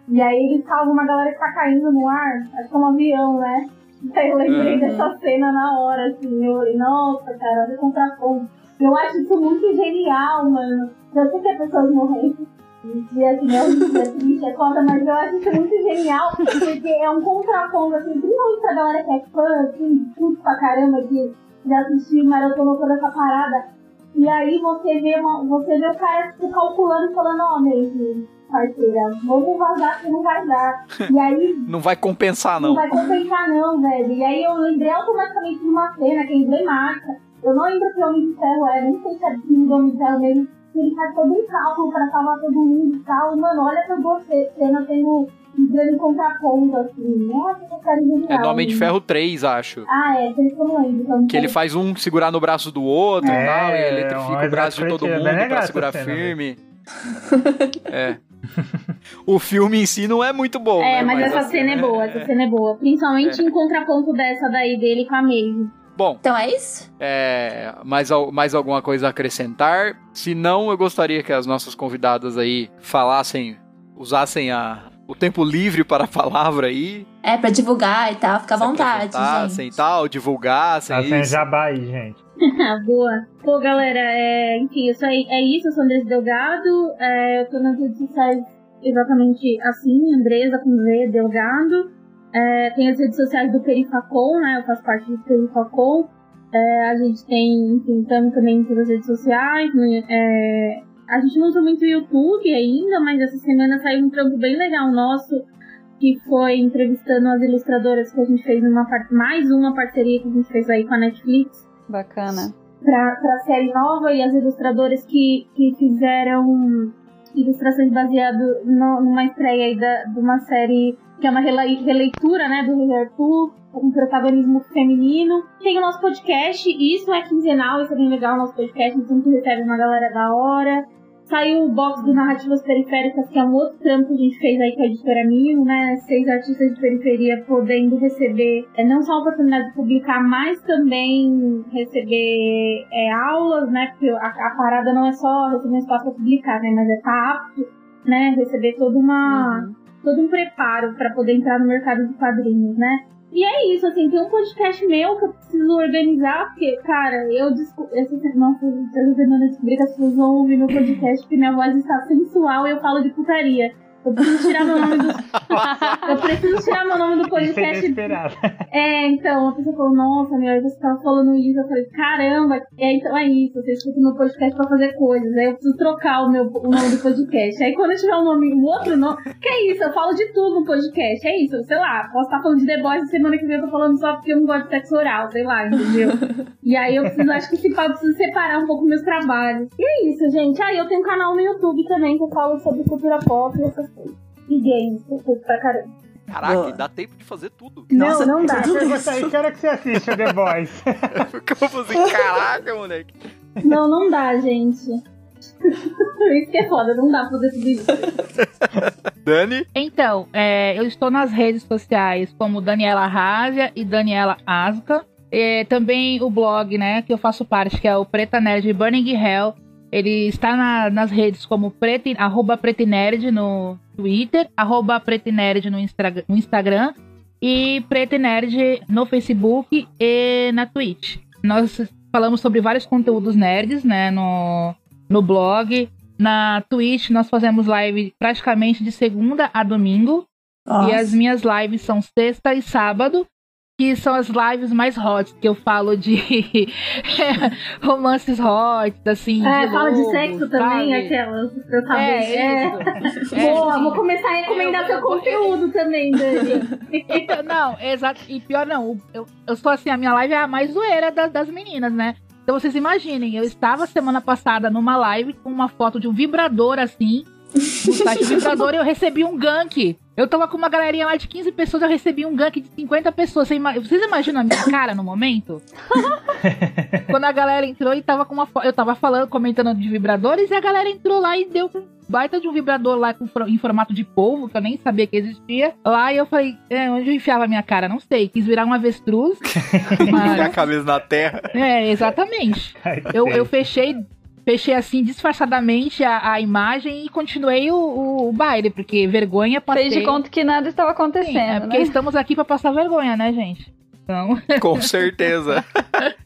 E aí eles salvam uma galera que tá caindo no ar, acho que é um avião, né? Aí eu lembrei Uhum. dessa cena na hora, assim, eu falei, nossa, cara, olha o contraponto. Eu acho isso muito genial, mano. Eu sei que é pessoas morrendo. E assim, é triste, é conta, mas eu acho isso muito genial, porque é um contraponto, assim, principalmente pra galera que é fã, assim, tudo pra caramba, que já assistiu, maratonou toda essa parada. E aí você vê, uma, você vê o cara tipo, calculando e falando, ó, mesmo, parceira, vamos vazar que não vai dar. E aí Não vai compensar, não não. vai compensar não, velho. E aí eu lembrei automaticamente de uma cena que é emblemática. Eu não lembro que Homem de Ferro é, nem sei se é filme do Homem de Ferro mesmo. que Ele faz todo um cálculo pra salvar todo mundo e tal. Mano, olha essas duas ce- cenas tendo um grande contraponto, assim. Nossa, que cara genial. É do Homem de. Ferro 3, acho. Ah, é, que eu não lembro. então Que ele faz um segurar no braço do outro e É, tal, e é eletrifica um o braço de todo é mundo pra segurar cena, firme. é. O filme em si não é muito bom, É, né? mas, essa a cena é boa, essa cena é boa. Principalmente em contraponto dessa daí dele com a Maeve. Bom, Então é isso? é, mais, mais alguma coisa a acrescentar? Se não, eu gostaria que as nossas convidadas aí falassem, usassem a, o tempo livre para a palavra aí. É, pra divulgar e tal, fica à vontade, gente. e tal, divulgassem Tá sendo isso. jabá aí, gente. Boa. Pô, galera, é, enfim, eu sou, é isso, eu sou Andresa Delgado. é, eu tô nas redes sociais exatamente assim, Andresa com Z, Delgado. É, tem as redes sociais do Perifacom, né? Eu faço parte do Perifacom. É, a gente tem, enfim, estamos também em todas as redes sociais. no- é, a gente não usa muito o YouTube ainda, mas essa semana saiu um trampo bem legal nosso, que foi entrevistando as ilustradoras que a gente fez numa mais uma parceria que a gente fez aí com a Netflix Bacana. pra, pra série nova e as ilustradoras que, que fizeram ilustrações baseadas numa estreia aí da, de uma série que é uma relei- releitura, né, do Rei Arthur, com protagonismo feminino. Tem o nosso podcast, e isso é quinzenal, isso é bem legal, o nosso podcast, então que recebe uma galera da hora. Saiu o box do Narrativas Periféricas, que é um outro trampo que a gente fez aí com a editora Mil, né? Seis artistas de periferia podendo receber é, não só a oportunidade de publicar, mas também receber é, aulas, né? Porque a, a parada não é só receber um espaço para publicar, né? Mas é estar apto, né? Receber toda uma, Uhum. todo um preparo para poder entrar no mercado de quadrinhos, né? E é isso, assim, tem um podcast meu que eu preciso organizar, porque, cara, eu descobri. Nossa, semana eu descobri que as pessoas vão ouvir meu podcast porque minha voz está sensual e eu falo de putaria. Eu preciso tirar meu nome do. eu preciso tirar meu nome do é podcast é, então, a pessoa falou, nossa, meu, aí você tava falando isso, eu falei, caramba, é, então é isso, você escuta o meu podcast pra fazer coisas, aí eu preciso trocar o, meu, o nome do podcast. Aí quando eu tiver um nome, um outro nome, que é isso, eu falo de tudo no podcast, é isso, sei lá, posso estar falando de The Boys e semana que vem eu tô falando só porque eu não gosto de sexo oral, sei lá, entendeu? e aí eu preciso, acho que esse pá, eu preciso separar um pouco meus trabalhos. E é isso, gente. Aí eu tenho um canal no YouTube também que eu falo sobre cultura pop e essas. E games, eu curto pra caramba. Caraca, Boa. dá tempo de fazer tudo. Nossa, não, não dá. Eu pergunto aí, que hora que você assiste o The Boys? Como assim? Caraca, moleque. Não, não dá, gente. Isso que é foda, não dá pra fazer tudo isso. Dani? Então, é, eu estou nas redes sociais como Daniela Rásia e Daniela Asca. É, também o blog, né, que eu faço parte, que é o Preta Nerd Burning Hell. Ele está na- nas redes como preti, arroba Pretinerd no Twitter, arroba Pretinerd no, Instra- no Instagram e Pretinerd no Facebook e na Twitch. Nós falamos sobre vários conteúdos nerds, né, no, no blog. Na Twitch nós fazemos live praticamente de segunda a domingo. Nossa. E as minhas lives são sexta e sábado. Que são as lives mais hot, que eu falo de romances hot, assim. É, de fala de sexo também, aquelas. Eu tava É, isso. É, Boa, vou começar a recomendar Eu- seu conteúdo também, Dani. Então, não, exato. E pior não, eu, eu sou assim, a minha live é a mais zoeira das, das meninas, né? Então vocês imaginem, eu estava semana passada numa live com uma foto de um vibrador assim, no site vibrador, e eu recebi um gank. Eu tava com uma galerinha lá de 15 pessoas, eu recebi um gank de 50 pessoas. Você ima- Vocês imaginam a minha cara no momento? Quando a galera entrou e tava com uma foto. Eu tava falando, comentando de vibradores, e a galera entrou lá e deu um baita de um vibrador lá com, em formato de polvo, que eu nem sabia que existia. Lá e eu falei, é, onde eu enfiava a minha cara? Não sei. Quis virar um avestruz. Enfiar a mas, cabeça na terra. é, exatamente. Eu, eu fechei. Fechei assim disfarçadamente a, a imagem e continuei o, o- o baile, porque vergonha passei. Fez de conta que nada estava acontecendo, Sim, é porque né? estamos aqui pra passar vergonha, né, gente? Então. Com certeza.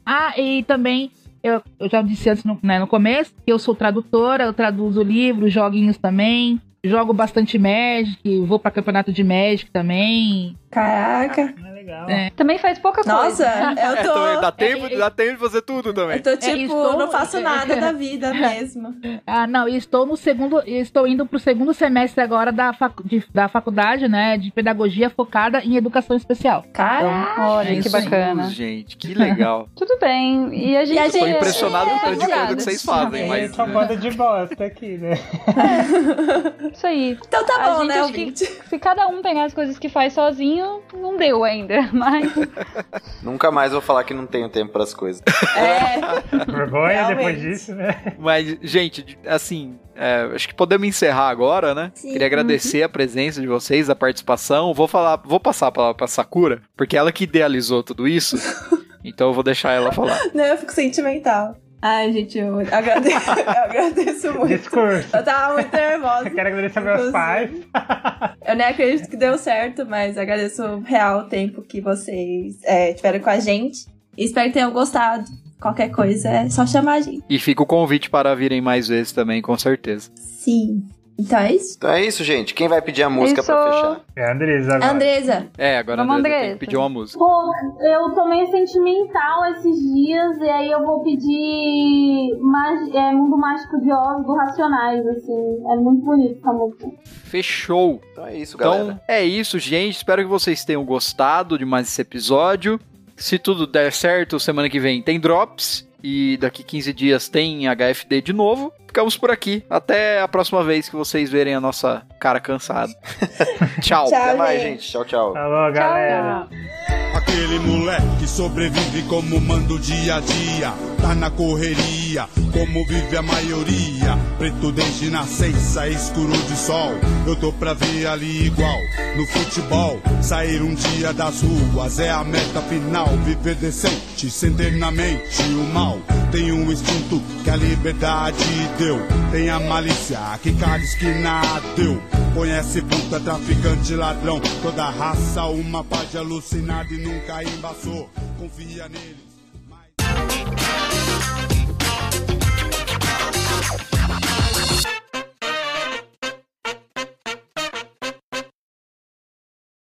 Ah, e também, eu, eu já disse antes no, né, no começo, que eu sou tradutora, eu traduzo livros, joguinhos também. Jogo bastante Magic, vou pra campeonato de Magic também. Caraca. É legal. É. Também faz pouca Nossa, coisa. eu É, tô. também dá tempo, é- dá tempo de fazer tudo também. Eu tô tipo, estou- não faço nada da vida mesmo. Ah, não, e estou no segundo, estou indo pro segundo semestre agora da, facu- de- da faculdade, né, de pedagogia focada em educação especial. Caraca. Olha, que isso bacana. Gente, que legal. Tudo bem. E a gente. E a Tô impressionado com o tanto de coisa que vocês fazem, É, mas. só banda de bosta aqui, né? Isso aí. Então tá A bom, gente né, acho que-? Se cada um pegar as coisas que faz sozinho, não deu ainda. Mas Nunca mais vou falar que não tenho tempo pras coisas. É, Vergonha Realmente. depois disso, né? Mas, gente, assim, é, acho que podemos encerrar agora, né? Sim. Queria agradecer a presença de vocês, a participação. Vou falar, vou passar a palavra pra Sakura, porque ela que idealizou tudo isso. então eu vou deixar ela falar. não, eu fico sentimental. Ai, gente, eu agradeço, eu agradeço muito. Discurso. Eu tava muito nervosa. Eu quero agradecer a meus pais. Eu nem acredito que deu certo, mas agradeço real o tempo que vocês é, tiveram com a gente. Espero que tenham gostado. Qualquer coisa é só chamar a gente. E fica o convite para virem mais vezes também, com certeza. Sim. Então é isso. Então é isso, gente. Quem vai pedir a música Isso. pra fechar? É a Andresa agora. Andresa, É, agora Vamos, Andressa, tem Andressa. que pedir uma música. Pô, eu tô meio sentimental esses dias, e aí eu vou pedir Mag- é, Mundo Mágico de Oz do Racionais, assim. É muito bonito essa música. Fechou. Então é isso, galera. Então é isso, gente. Espero que vocês tenham gostado de mais esse episódio. Se tudo der certo, semana que vem tem drops. E daqui 15 dias tem HFD de novo. Ficamos por aqui. Até a próxima vez que vocês verem a nossa cara cansada. Tchau. Tchau. Até mais, gente. gente. Tchau, tchau. Falou, galera. Aquele moleque sobrevive como manda o dia a dia. Tá na correria, como vive a maioria. Preto desde nascença, escuro de sol. Eu tô pra ver ali igual. No futebol, sair um dia das ruas é a meta final. Viver decente, sem ter na mente o mal. Tem um instinto que a liberdade deu. Tem a malícia que cada esquina deu. Conhece puta, traficante, ladrão. Toda raça, uma paz de alucinado e nunca embaçou. Confia nele.